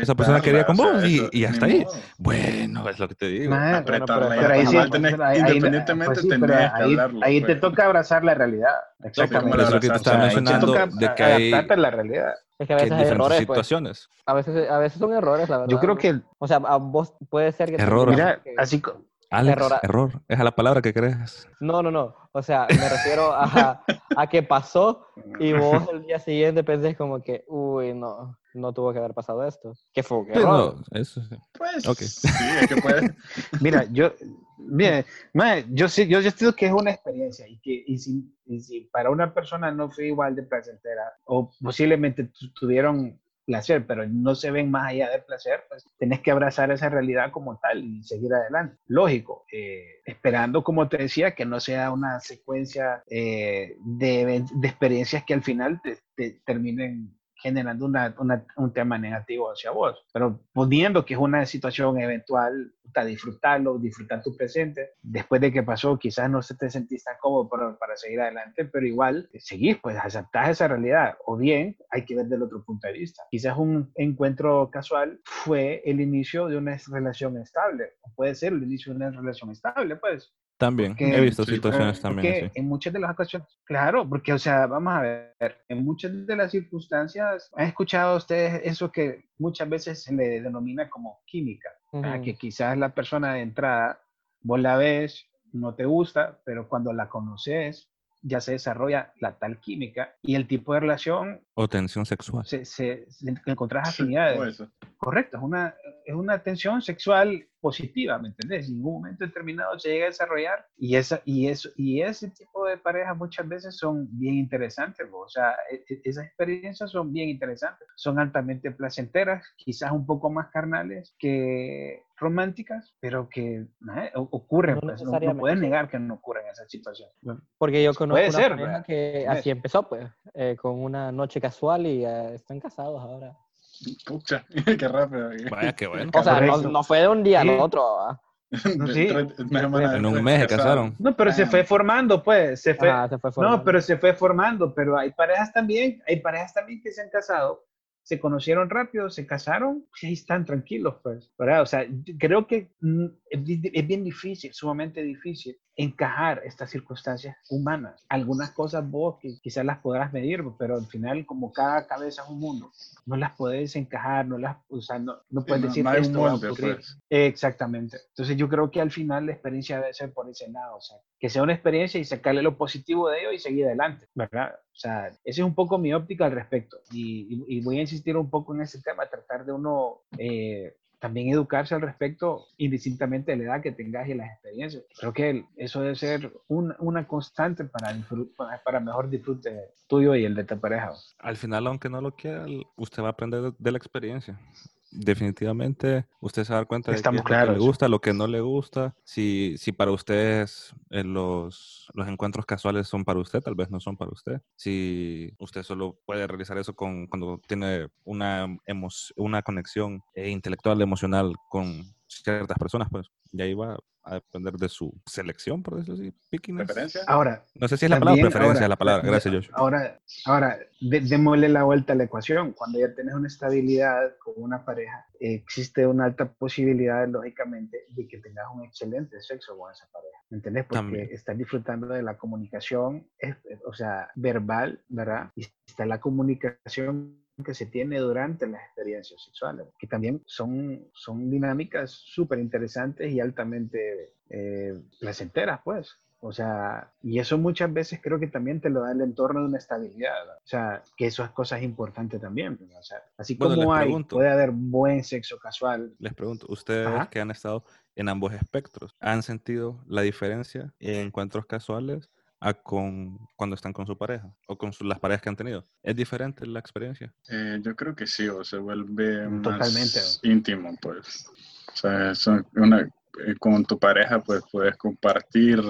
Esa persona quería con vos y- eso, y hasta ni ahí. modo. bueno, es lo que te digo. Mae, Apretarla, pero- ya, pero ahí pues, tenés- ahí- independientemente pues sí, pero tenés que ahí, hablarlo. ahí te pues. toca abrazar la realidad. ¿cómo Exactamente. Eso es lo que te estaba O sea, te mencionando, de que hay, a la realidad. Es que a veces hay diferentes errores, pues. situaciones. A veces, a veces son errores, la verdad. Yo creo ¿no? que, O sea, a vos puede ser que... te Errores. mira, que- así Alex, Error. error. Es a la palabra que crees. No, no, no. O sea, me refiero a, a que pasó y vos el día siguiente pensés como que, uy, no, no tuvo que haber pasado esto. ¿Qué fue? ¿Qué error? no, eso sí. Pues, Ok. sí, es que puede. Mira, yo, mire, mae, yo sí, yo, yo siento que es una experiencia y que y si, y si para una persona no fue igual de placentera o posiblemente tu- tuvieron placer, pero no se ven más allá del placer, pues tenés que abrazar esa realidad como tal y seguir adelante. Lógico, eh, esperando, como te decía, que no sea una secuencia eh, de, de experiencias que al final te terminen generando una- una- un tema negativo hacia vos. Pero poniendo que es una situación eventual, puta, disfrutarlo, disfrutar tu presente. Después de que pasó, quizás no se te sentís tan cómodo para, para seguir adelante, pero igual eh, seguís, pues aceptás esa realidad. O bien, hay que ver del otro punto de vista. Quizás un encuentro casual fue el inicio de una relación estable. O puede ser el inicio de una relación estable, pues. También. Porque- He visto sí, situaciones Porque también así. en muchas de las ocasiones, claro, porque, o sea, vamos a ver, en muchas de las circunstancias, ¿han escuchado ustedes eso que muchas veces se le denomina como química? ¿verdad? Ujú. Que quizás la persona de entrada, vos la ves, no te gusta, pero cuando la conoces, ya se desarrolla la tal química y el tipo de relación, O tensión sexual. se, se, se- encontrás Sí, afinidades. eso. Correcto, es una, es una tensión sexual positiva, ¿me entendés? En ningún momento determinado se llega a desarrollar y, esa, y, eso, y ese tipo de parejas muchas veces son bien interesantes, ¿no? o sea, e- e- esas experiencias son bien interesantes, son altamente placenteras, quizás un poco más carnales que románticas, pero que ¿eh? Ocurren, No pues, no, no puedes negar que no ocurren esas situaciones. Porque yo conozco Puede una ser, pareja ¿verdad? que así empezó, pues, eh, con una noche casual y eh, están casados ahora. Pucha, qué rápido. Vaya, qué bueno. O sea, no, no fue de un día al Sí. otro. ¿va? No, sí. Tres- En un mes se casaron. No, pero se Ah. fue formando, pues, se fue, Ajá, se fue No, formando. pero se fue formando, pero hay parejas también, hay parejas también que se han casado, se conocieron rápido, se casaron, y ahí están tranquilos, pues, ¿verdad? O sea, creo que mm, es bien difícil, sumamente difícil, encajar estas circunstancias humanas. Algunas cosas vos quizás las podrás medir, pero al final, como cada cabeza es un mundo, no las podés encajar, no las, o sea, no, no puedes no- decir no un esto va a molde, pues. Exactamente. Entonces yo creo que al final la experiencia debe ser por ese lado, o sea, que sea una experiencia y sacarle lo positivo de ello y seguir adelante, ¿verdad? O sea, esa es un poco mi óptica al respecto y, y- y voy a insistir un poco en ese tema, tratar de uno eh, también educarse al respecto indistintamente de la edad que tengas y las experiencias. Creo que eso debe ser un- una constante para, para, mejor disfrute tuyo y el de tu pareja. Al final, aunque no lo quiera, usted va a aprender de- de la experiencia. Definitivamente, usted se va a dar cuenta de qué lo que le gusta, lo que no le gusta. Si, si para ustedes eh, los, los encuentros casuales son para usted, tal vez no son para usted. Si usted solo puede realizar eso con, cuando tiene una, emo- una conexión eh, intelectual, emocional con ciertas personas, pues y ahí va, a depender de su selección, por decirlo así, pickiness. ¿Preferencia? Ahora, No sé si es la palabra preferencia, ahora, es la palabra. Gracias, Josh. Ahora, ahora de- démosle la vuelta a la ecuación. Cuando ya tienes una estabilidad con una pareja, existe una alta posibilidad, lógicamente, de que tengas un excelente sexo con esa pareja. ¿Me entiendes? Porque También. estás disfrutando de la comunicación, o sea, verbal, ¿verdad? Y está la comunicación que se tiene durante las experiencias sexuales, que también son, son dinámicas súper interesantes y altamente eh, placenteras, pues. O sea, y eso muchas veces creo que también te lo da el entorno de una estabilidad. ¿verdad? O sea, que eso es cosas importantes también. O sea, así Bueno, como hay, pregunto. puede haber buen sexo casual. Les pregunto, ustedes Ajá. que han estado en ambos espectros, ¿han sentido la diferencia en encuentros casuales a con cuando están con su pareja o con su- las parejas que han tenido? ¿Es diferente la experiencia? Eh, yo creo que sí, o se vuelve más Totalmente. íntimo, pues. O sea, eso- una, eh, con tu pareja, pues puedes compartir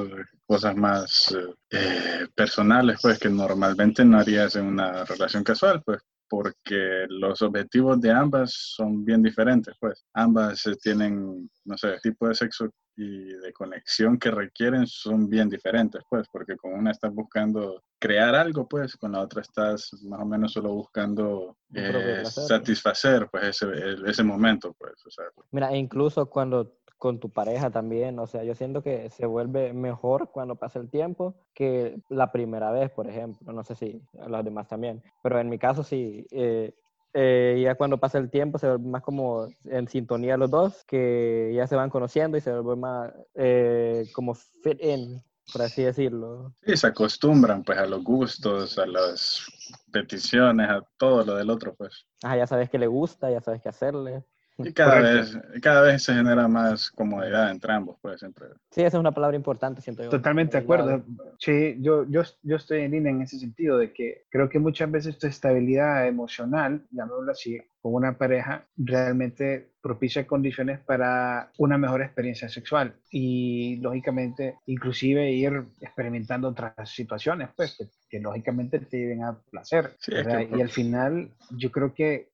cosas más eh, eh, personales, pues, que normalmente no harías en una relación casual, pues, porque los objetivos de ambas son bien diferentes, pues. Ambas eh, tienen, no sé, tipo de sexo y de conexión que requieren son bien diferentes, pues, porque con una estás buscando crear algo, pues, con la otra estás más o menos solo buscando eh, placer. satisfacer, pues, ese, ese momento, pues, o sea, Mira, e incluso cuando con tu pareja también, o sea, yo siento que se vuelve mejor cuando pasa el tiempo que la primera vez, por ejemplo. No sé si los demás también, pero en mi caso sí. eh, eh, ya cuando pasa el tiempo se vuelve más como en sintonía los dos, que ya se van conociendo y se vuelve más eh, como fit in, por así decirlo. sí, se acostumbran, pues, a los gustos, a las peticiones, a todo lo del otro, pues. Ajá, ya sabes que le gusta, ya sabes qué hacerle. Y cada Correcto. vez, cada vez se genera más comodidad entre ambos, pues, siempre. Sí, esa es una palabra importante, siento yo. Totalmente de acuerdo. Sí, yo, yo, yo estoy en línea en ese sentido de que creo que muchas veces tu estabilidad emocional, llamémoslo así, con una pareja, realmente propicia condiciones para una mejor experiencia sexual y lógicamente inclusive ir experimentando otras situaciones, pues que, que lógicamente te lleven a placer. Sí, es que- Y al final yo creo que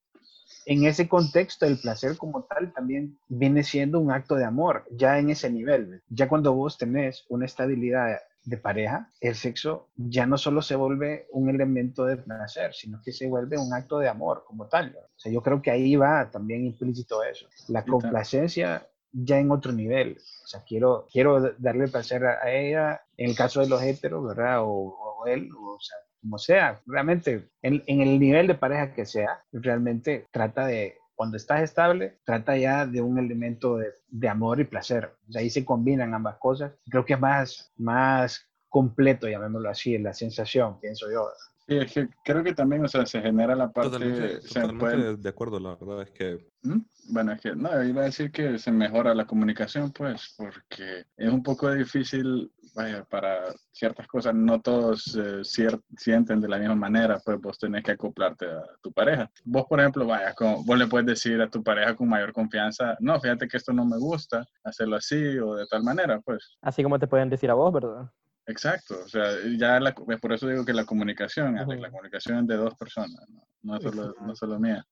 en ese contexto el placer como tal también viene siendo un acto de amor, ya en ese nivel. Ya cuando vos tenés una estabilidad de pareja, el sexo ya no solo se vuelve un elemento de placer, sino que se vuelve un acto de amor como tal. O sea, yo creo que ahí va también implícito eso. La complacencia ya en otro nivel. O sea, quiero, quiero darle placer a, a ella, en el caso de los heteros, ¿verdad? O, o él, o sea, como sea. Realmente, en, el nivel de pareja que sea, realmente trata de, cuando estás estable, trata ya de un elemento de, amor y placer. O ahí se combinan ambas cosas. Creo que es más, más completo, llamémoslo así, la sensación, pienso yo. Sí, es que creo que también, o sea, se genera la parte, Totalmente, se totalmente puede- de acuerdo, la verdad es que ¿Mm? Bueno, es que no, iba a decir que se mejora la comunicación, pues, porque es un poco difícil, vaya, para ciertas cosas, no todos eh, cier- sienten de la misma manera, pues vos tenés que acoplarte a tu pareja. Vos, por ejemplo, vaya, como, vos le puedes decir a tu pareja con mayor confianza, no, fíjate que esto no me gusta, hacerlo así o de tal manera, pues. Así como te pueden decir a vos, ¿verdad? Exacto, o sea, ya la, por eso digo que la comunicación, Ujú. la comunicación es de dos personas, no, no es solo, no solo mía.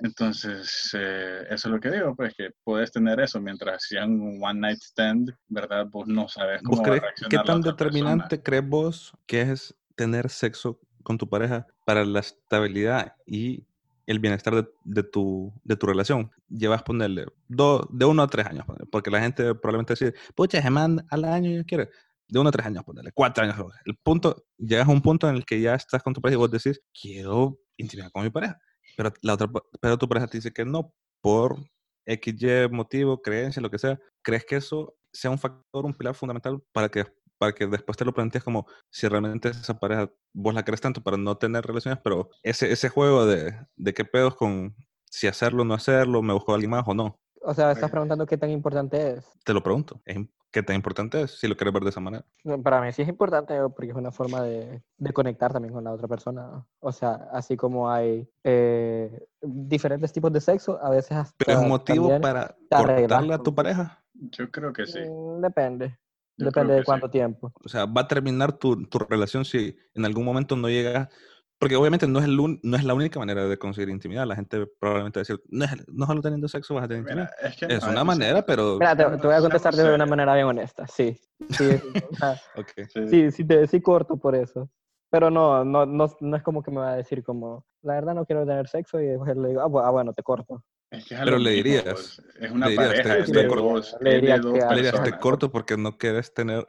Entonces, eh, eso es lo que digo, pues que puedes tener eso mientras sea un one night stand, ¿verdad? Vos no sabes cómo ¿Vos va a reaccionar qué la tan otra determinante crees vos que es tener sexo con tu pareja para la estabilidad y el bienestar de, de tu, de tu relación? Llevas ponerle do- de uno a tres años, porque la gente probablemente dice, pucha, manda al año y quiere. De uno a tres años, ponerle, cuatro años. El punto, llegas a un punto en el que ya estás con tu pareja y vos decís, quiero intimidad con mi pareja. Pero, la otra, pero tu pareja te dice que no, por XY motivo, creencia, lo que sea. ¿Crees que eso sea un factor, un pilar fundamental para que, para que después te lo plantees como si realmente esa pareja vos la crees tanto para no tener relaciones, pero ese, ese juego de, de qué pedos con si hacerlo o no hacerlo, me busco a alguien más o no? O sea, estás preguntando qué tan importante es. Te lo pregunto. ¿Es ¿Qué tan importante es si lo quieres ver de esa manera? Para mí sí es importante porque es una forma de, de conectar también con la otra persona. O sea, así como hay eh, diferentes tipos de sexo, a veces hasta ¿Pero es un motivo para cortarle a tu pareja? Yo creo que sí. mm, depende. Yo depende de cuánto sí. tiempo. O sea, va a terminar tu, tu relación si en algún momento no llegas, Porque obviamente no es, el un- no es la única manera de conseguir intimidad. La gente probablemente va a decir, no, es- no solo teniendo sexo vas a tener intimidad. Mira, es que Es no, una es- manera, pero... Mira, te, te voy a contestar de una manera bien honesta. Sí. Sí, o sea, Ok. Sí. sí, sí, te, sí corto por eso. Pero no, no, no, no es como que me va a decir como, la verdad no quiero tener sexo y después le digo, ah, bu- ah, bueno, te corto. Es que es Pero le dirías, pues, Es una le dirías, pareja, te- de dos, Le es diría de dos que- Le dirías, te corto porque no quieres tener.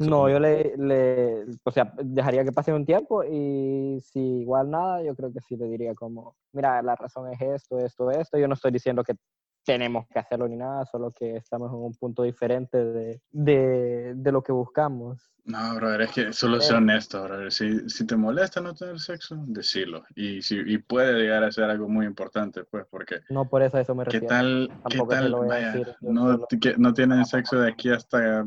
No, yo conmigo". le, le, o sea, dejaría que pase un tiempo y si igual nada, yo creo que sí le diría como, mira, la razón es esto, esto, esto. Yo no estoy diciendo que tenemos que hacerlo ni nada, solo que estamos en un punto diferente de, de, de lo que buscamos. No, brother, es que solo sé Eh. honesto, brother. Si, si te molesta no tener sexo, decilo. Y, si, y puede llegar a ser algo muy importante, pues, porque No por eso a eso me ¿qué refiero. tal, qué Tampoco te tal, lo voy a vaya, decir no, que no tienen sexo de aquí hasta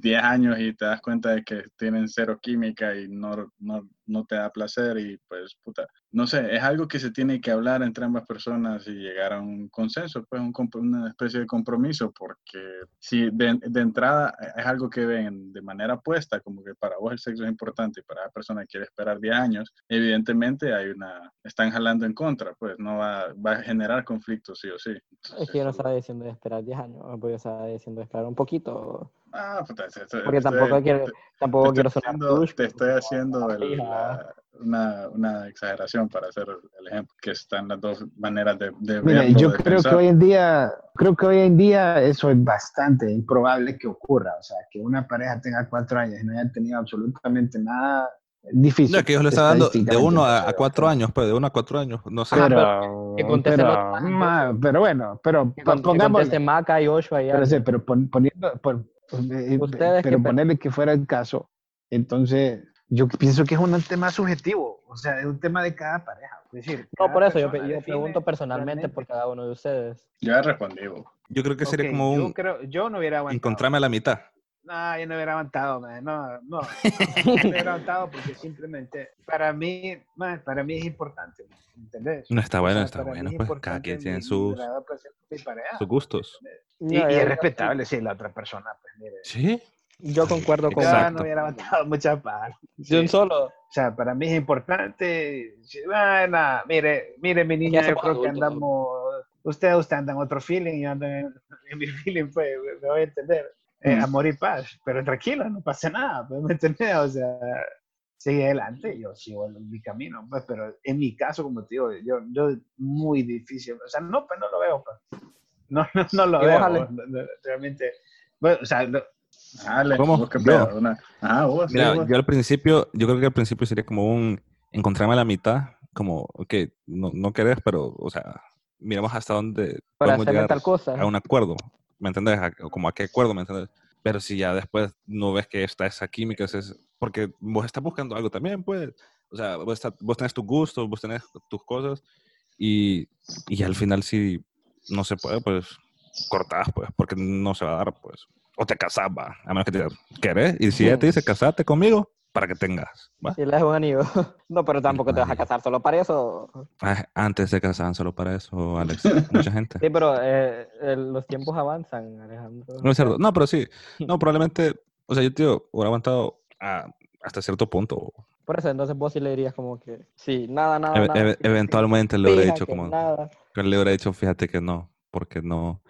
10 años y te das cuenta de que tienen cero química y no, no, no te da placer y pues, puta, no sé, es algo que se tiene que hablar entre ambas personas y llegar a un consenso, pues un, una especie de compromiso, porque si de, de entrada es algo que ven de manera opuesta, como que para vos el sexo es importante y para la persona quiere esperar 10 años, evidentemente hay una, están jalando en contra, pues no va, va a generar conflictos sí o sí. Es que yo no Entonces, estaba diciendo de esperar 10 años, pues yo estaba diciendo de esperar un poquito. Ah, puta, te- te- Porque tampoco te- quiero, te- tampoco te quiero estoy sonar haciendo, te estoy haciendo el- la- una, una exageración para hacer el ejemplo, que están las dos maneras de, de Mira, verlo, yo de creo que hoy en día, creo que hoy en día eso es bastante improbable que ocurra. O sea, que una pareja tenga cuatro años y no haya tenido absolutamente nada difícil. No, es que yo le estaba dando de uno a, a cuatro años, pues, de uno a cuatro años. No sé. Pero, pero, demás, ma- pero bueno, pero pongamos, Maca y Oshua pero, sí, pero pon- poniendo, Ustedes pero qué pe- ponerle que fuera el caso, entonces yo pienso que es un tema subjetivo, o sea, es un tema de cada pareja. Es decir, No, por eso yo, yo pregunto personalmente realmente. por cada uno de ustedes. Ya respondí. Yo creo que sería Ok, como yo un creo, yo no hubiera aguantado. encontrarme a la mitad. No, yo no hubiera aguantado, man. No, no. No hubiera aguantado porque simplemente para mí, man, para mí es importante. ¿Entendés? No está O bueno, sea, está bueno, es pues cada quien tiene sus, gustos. Y, No, es respetable si la otra persona, pues mire. Sí. Yo concuerdo con Yo Exacto. no hubiera aguantado muchas palas. De un solo. O sea, para mí es importante. Bueno, mire, mire, mi niña, yo creo que andamos. Usted, usted anda en otro feeling, yo ando en, en mi feeling, pues, me voy a entender. Eh, Mm. amor y paz, pero tranquilo, no pasa nada, pues, ¿me entiendes? O sea, sigue adelante, yo sigo en mi camino, pues, pero en mi caso, como te digo, yo, yo muy difícil, o sea, no, pues no lo veo, pues. No, no, no lo veo, ojalá. no, no, realmente. Bueno, o sea, lo- Dale, ¿Cómo? vos pedo, una- Ajá, vos. sí, Mira, vos. yo al principio, yo creo que al principio sería como un encontrarme a la mitad, como, ok, no, no querés, pero, o sea, miremos hasta dónde Para podemos llegar tal cosa. a un acuerdo, ¿me entendés? Como a qué acuerdo, ¿me entendés? Pero si ya después no ves que está esa química, es porque vos estás buscando algo también, pues, o sea, vos, estás- vos tenés tus gustos, vos tenés tus cosas, y, y al final si no se puede, pues, cortás, pues, porque no se va a dar, pues, o te casás, va, a menos que te ¿querés? Y si ella te dice, casate conmigo, para que tengas, ¿va? Y le das un anillo. No, pero tampoco te vas a casar solo para eso. Ah, Antes se casaban solo para eso, Alex, mucha gente. Sí, pero eh, los tiempos avanzan, Alejandro. No es cierto. No, pero sí. No, probablemente, o sea, yo, tío, hubiera aguantado a- hasta cierto punto. Por eso, entonces vos sí le dirías como que, sí, nada, nada, Eve- nada. eve- eventualmente le hubiera dicho como, Nada, que le hubiera dicho, fíjate que no, porque no,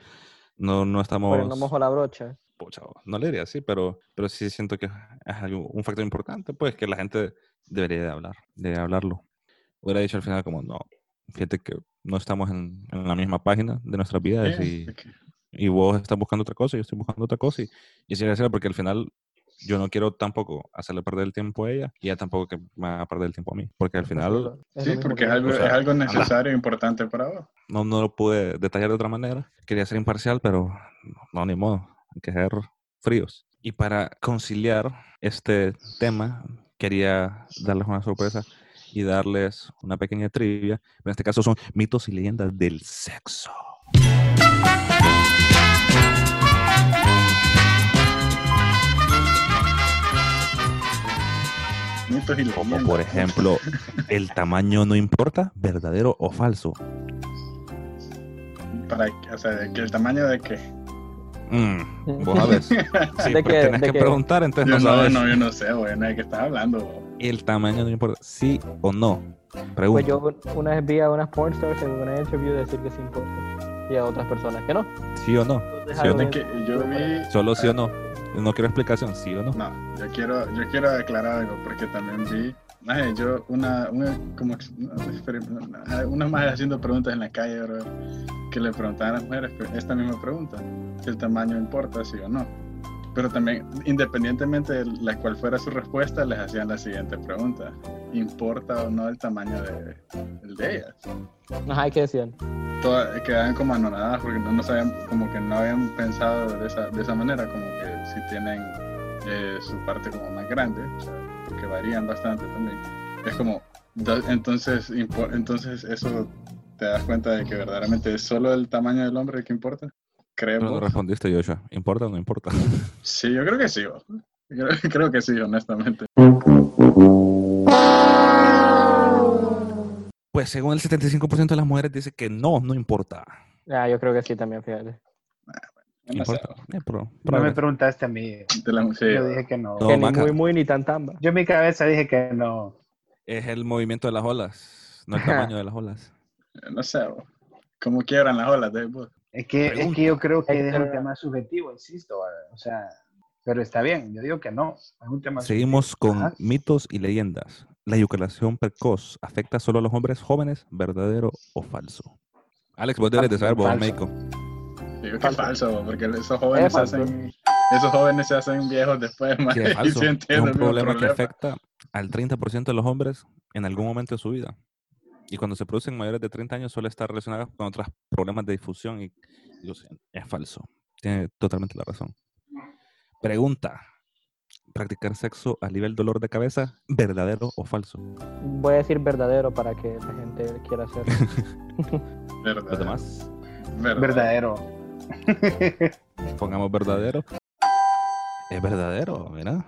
no, no estamos, pero no mojo la brocha. Pucha, no le diría así, pero, pero sí siento que es algo, un factor importante, pues, que la gente debería de hablar, de hablarlo. Hubiera dicho al final como, no, fíjate que no estamos en, en la misma página de nuestras vidas y, ok. y vos estás buscando otra cosa, yo estoy buscando otra cosa y, y así decirlo porque al final yo no quiero tampoco hacerle perder el tiempo a ella y ella tampoco que me haga perder el tiempo a mí, porque al final Es Sí, porque que es algo, o sea, es algo necesario e importante para vos. no, no lo pude detallar de otra manera. Quería ser imparcial, pero no, ni modo, hay que ser fríos. Y para conciliar este tema, quería darles una sorpresa y darles una pequeña trivia. En este caso son mitos y leyendas del sexo. Mitos y Como por ejemplo, el tamaño no importa, verdadero o falso. Para, o sea, ¿de qué- ¿el tamaño de qué? Mm, vos sabes. Sí, ¿De pues qué? tenés ¿De que qué? preguntar, entonces Yo no no, sabes. no, yo no sé, güey, no de qué estás hablando. El tamaño no importa. ¿Sí o no? Pues Pregunta. yo una vez vi a unas pornstars en una interview decir que sí importa. Y a otras personas que no. ¿Sí o no? Entonces, ¿Sí o algo no? bien- Que yo vi. Solo sí o no. No quiero explicación. ¿Sí o no? No, yo quiero, yo quiero aclarar algo porque también vi. Ay, yo, una, una, como, una, más haciendo preguntas en la calle, bro, que le preguntaban a las mujeres esta misma pregunta: si el tamaño importa, sí o no. Pero también, independientemente de la cual fuera su respuesta, les hacían la siguiente pregunta: ¿importa o no el tamaño de, el de ellas? Ajá, ¿y qué decían? todas quedaban como anonadadas porque no, no sabían, como que no habían pensado de esa, de esa manera, como que si tienen eh, su parte como más grande, o sea, porque varían bastante también. Es como, entonces, entonces eso te das cuenta de que verdaderamente es solo el tamaño del hombre el que importa. Pero no Creemos. respondiste, Joshua. ¿Importa o no importa? Sí, yo creo que sí. bo. Creo, creo que sí, honestamente. Pues según el 75% de las mujeres dice que no, no importa. Ah, yo creo que sí también, fíjate. No Importa. Eh, pero- No pero- me preguntaste a mí. de la- sí, Yo dije que no. No, que ni muy, muy, ni tan tamba. Yo en mi cabeza dije que no. Es el movimiento de las olas, no el tamaño de las olas. no sé, bo. cómo quiebran las olas de. Es que, es que yo creo que es un tema subjetivo, insisto. ¿verdad? O sea, pero está bien. Yo digo que no. Es un tema Seguimos con Ajá. mitos y leyendas. ¿La eyaculación precoz afecta solo a los hombres jóvenes? ¿Verdadero o falso? Alex, vos debes de saber, vos, Falso. médico. Digo que es falso, porque esos jóvenes, Es falso. hacen, esos jóvenes se hacen viejos después, man, es y falso. Es un el problema que afecta al 30% de los hombres en algún momento de su vida. Y cuando se producen mayores de 30 años suele estar relacionada con otros problemas de difusión y, es falso. Tiene totalmente la razón. Pregunta. ¿Practicar sexo a nivel dolor de cabeza? ¿Verdadero o falso? Voy a decir verdadero para que la gente quiera hacer. Verdad, Los demás, verdad. verdadero. pongamos verdadero. Es verdadero, mira.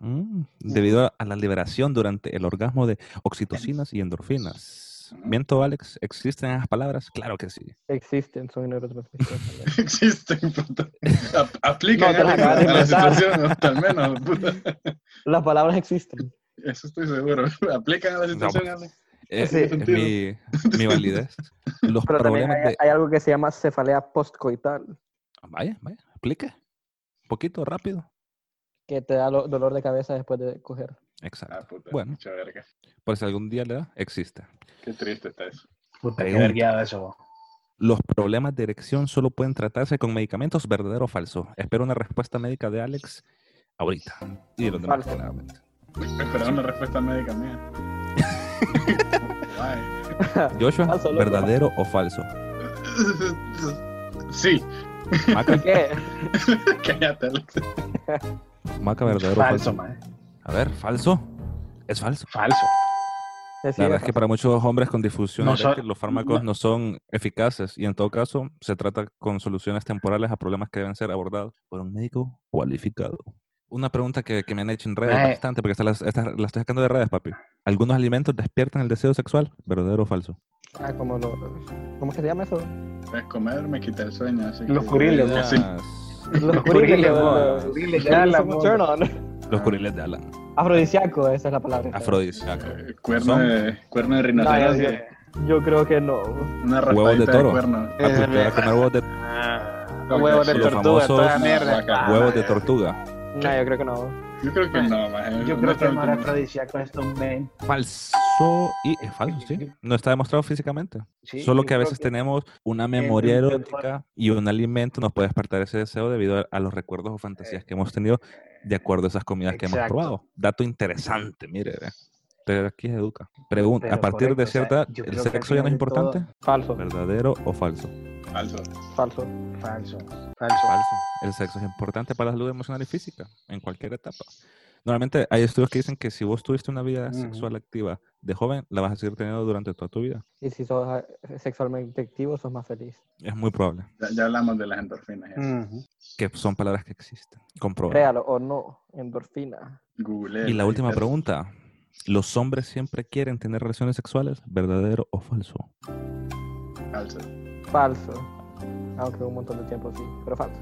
Mm, Debido a- la liberación durante el orgasmo de oxitocinas y endorfinas. ¿Miento, Alex? ¿Existen esas palabras? Claro que sí. Existen, son neurotransmisores. Existen, puta. Ap- Aplican No, te a, las la, a situación, al menos, puta. Las palabras existen. Eso estoy seguro. Aplican a la situación, pues, Ale. Es, Sí. es mi, mi validez. Los Pero también problemas hay, de... hay algo que se llama cefalea postcoital, Vaya, vaya, explique. Un poquito, rápido. que te da lo- dolor de cabeza después de coger. Exacto. Ah, puta. Bueno. mucha verga. Por si algún día le da, existe. Qué triste está eso. Puta, qué Pregunta. vergueado eso. ¿Los problemas de erección solo pueden tratarse con medicamentos? ¿Verdadero o falso? Espero una respuesta médica de Alex ahorita. Y de los demás, claramente. Una respuesta médica mía. Joshua, Falso. ¿verdadero o falso? Sí. Maca, ¿Qué? Cállate, Alex. Maca, ¿verdadero o Falso, falso? man. A ver, ¿falso? Es falso. Falso. Es La verdad es que para muchos hombres con difusión No son- eréctil, los fármacos no son eficaces y en todo caso se trata con soluciones temporales a problemas que deben ser abordados por un médico cualificado. Una pregunta que, que me han hecho en redes bastante, porque esta la, esta la estoy sacando de redes, papi. ¿Algunos alimentos despiertan el deseo sexual? ¿Verdadero o falso? Ah, como lo, ¿Cómo que se llama eso? Pues comer me quita el sueño. Así Los que- curiles, Sí. Los curiles, los curiles de Alan. Los Ah. curiles de Alan. Afrodisíaco, esa es la palabra. Afrodisíaco. Eh, Cuerno de, cuerno de No, yo, rinoceronte. yo- yo creo que no. Una Huevos de toro. cuerno. Ah, pues comer huevos de, Huevos de Los tortuga, famosos toda mierda. huevos de Ah, tortuga. No, yo creo que no. Yo creo que no, maje. Yo creo que no era Honestamente, afrodisíaco esto, man. Falso y es falso, sí. No está demostrado físicamente. Sí, Solo que a veces tenemos una el- memoria el- erótica y un alimento nos puede despertar ese deseo debido a- los recuerdos o fantasías que hemos tenido de acuerdo a esas comidas que hemos probado. Dato interesante, mire. Usted aquí es educa. Pregunta, ¿a Pero partir de correcto, o sea, cierta el sexo ya no es todo- importante? Falso. ¿Verdadero o falso? Falso. Falso. Falso. Falso. Falso. El sexo es importante para la salud emocional y física, en cualquier etapa. Normalmente hay estudios que dicen que si vos tuviste una vida sexual activa de joven, la vas a seguir teniendo durante toda tu vida. Y si sos eh, sexualmente activo, sos más feliz. Es muy probable. Ya, ya hablamos de las endorfinas. Que son palabras que existen. Comprobado. Créalo o no, endorfina. Google. Y la última pregunta. ¿Los hombres siempre quieren tener relaciones sexuales? ¿Verdadero o falso? Falso. Falso. Aunque un montón de tiempo sí, pero falso.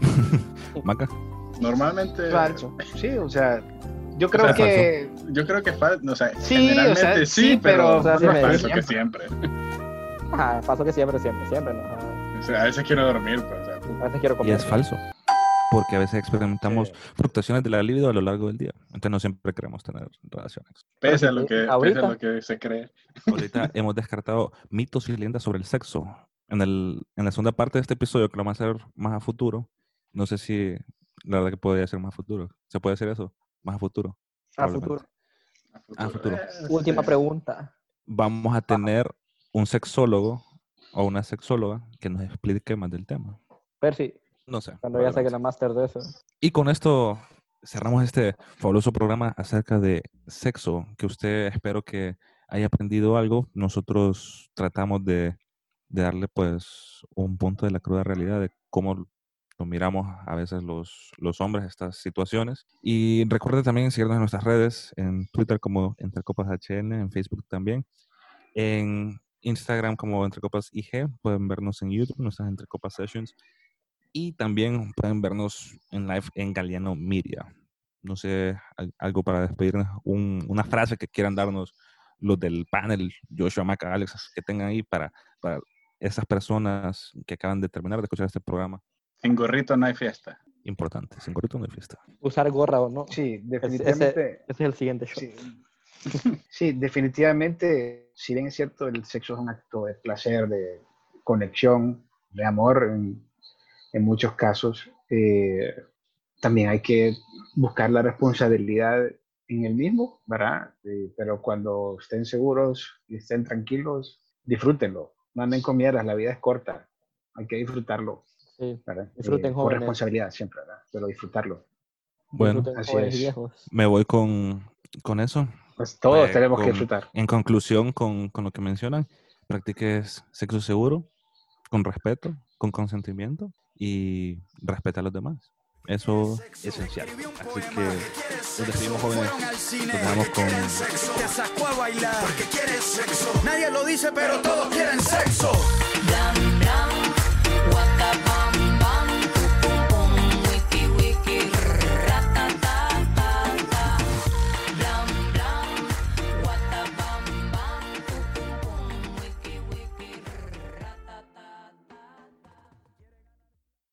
Maca, Normalmente. Falso. Sí, o sea, Yo creo O sea, que Yo creo que falta, o sea, Sí, generalmente o sea, sí, sí, pero, pero- o sea, no sí es me- falso que siempre. Ajá, paso que siempre, siempre, siempre, ¿no? Ajá. O sea, a veces quiero dormir, pues, A veces quiero Y comer. es falso. Porque a veces experimentamos Sí. fluctuaciones de la libido a lo largo del día. Entonces no siempre queremos tener relaciones. pese a lo que, pese a lo que se cree. Ahorita hemos descartado mitos y leyendas sobre el sexo. En, el, en la segunda parte de este episodio, que lo vamos a hacer más a futuro, no sé si la verdad que podría ser más a futuro. ¿Se puede hacer eso? Más a futuro. A futuro. A Ah, futuro. Eh, Última sí. pregunta. Vamos a tener un sexólogo o una sexóloga que nos explique más del tema. Percy, No sé. cuando ya saque la máster de eso. Y con esto cerramos este fabuloso programa acerca de sexo, que usted espero que haya aprendido algo. Nosotros tratamos de, de darle pues un punto de la cruda realidad de cómo lo miramos a veces los, los hombres estas situaciones. Y recuerde también seguirnos en nuestras redes, en Twitter como Entre Copas HN, en Facebook también, en Instagram como Entre Copas IG, pueden vernos en YouTube, nuestras Entre Copas Sessions, y también pueden vernos en live en Galeano Media. No sé, al- algo para despedirnos, un- una frase que quieran darnos los del panel, Joshua, Maca, Alex, que tengan ahí para, para esas personas que acaban de terminar de escuchar este programa. Sin gorrito no hay fiesta. Importante, sin gorrito no hay fiesta. Usar gorra o no. sí, Ese, definitivamente. ese es el siguiente show. Sí. Sí, definitivamente, si bien es cierto, el sexo es un acto de placer, de conexión, de amor en, en muchos casos, eh, también hay que buscar la responsabilidad en el mismo, ¿verdad? Eh, pero cuando estén seguros y estén tranquilos, disfrútenlo, no anden con mierdas, la vida es corta, hay que disfrutarlo, Sí. ¿verdad? Disfruten, Eh, con responsabilidad siempre, ¿verdad? Pero disfrutarlo. Bueno, Disfruten, así es. viejos. me voy con, con eso. Pues todos tenemos que disfrutar. En conclusión, con, con lo que mencionan, practiques sexo seguro, con respeto, con consentimiento y respeta a los demás. Eso es esencial. Así que nos despedimos jóvenes. Nos con Te sacó a bailar porque quieres sexo. Nadie lo dice, pero todos quieren sexo.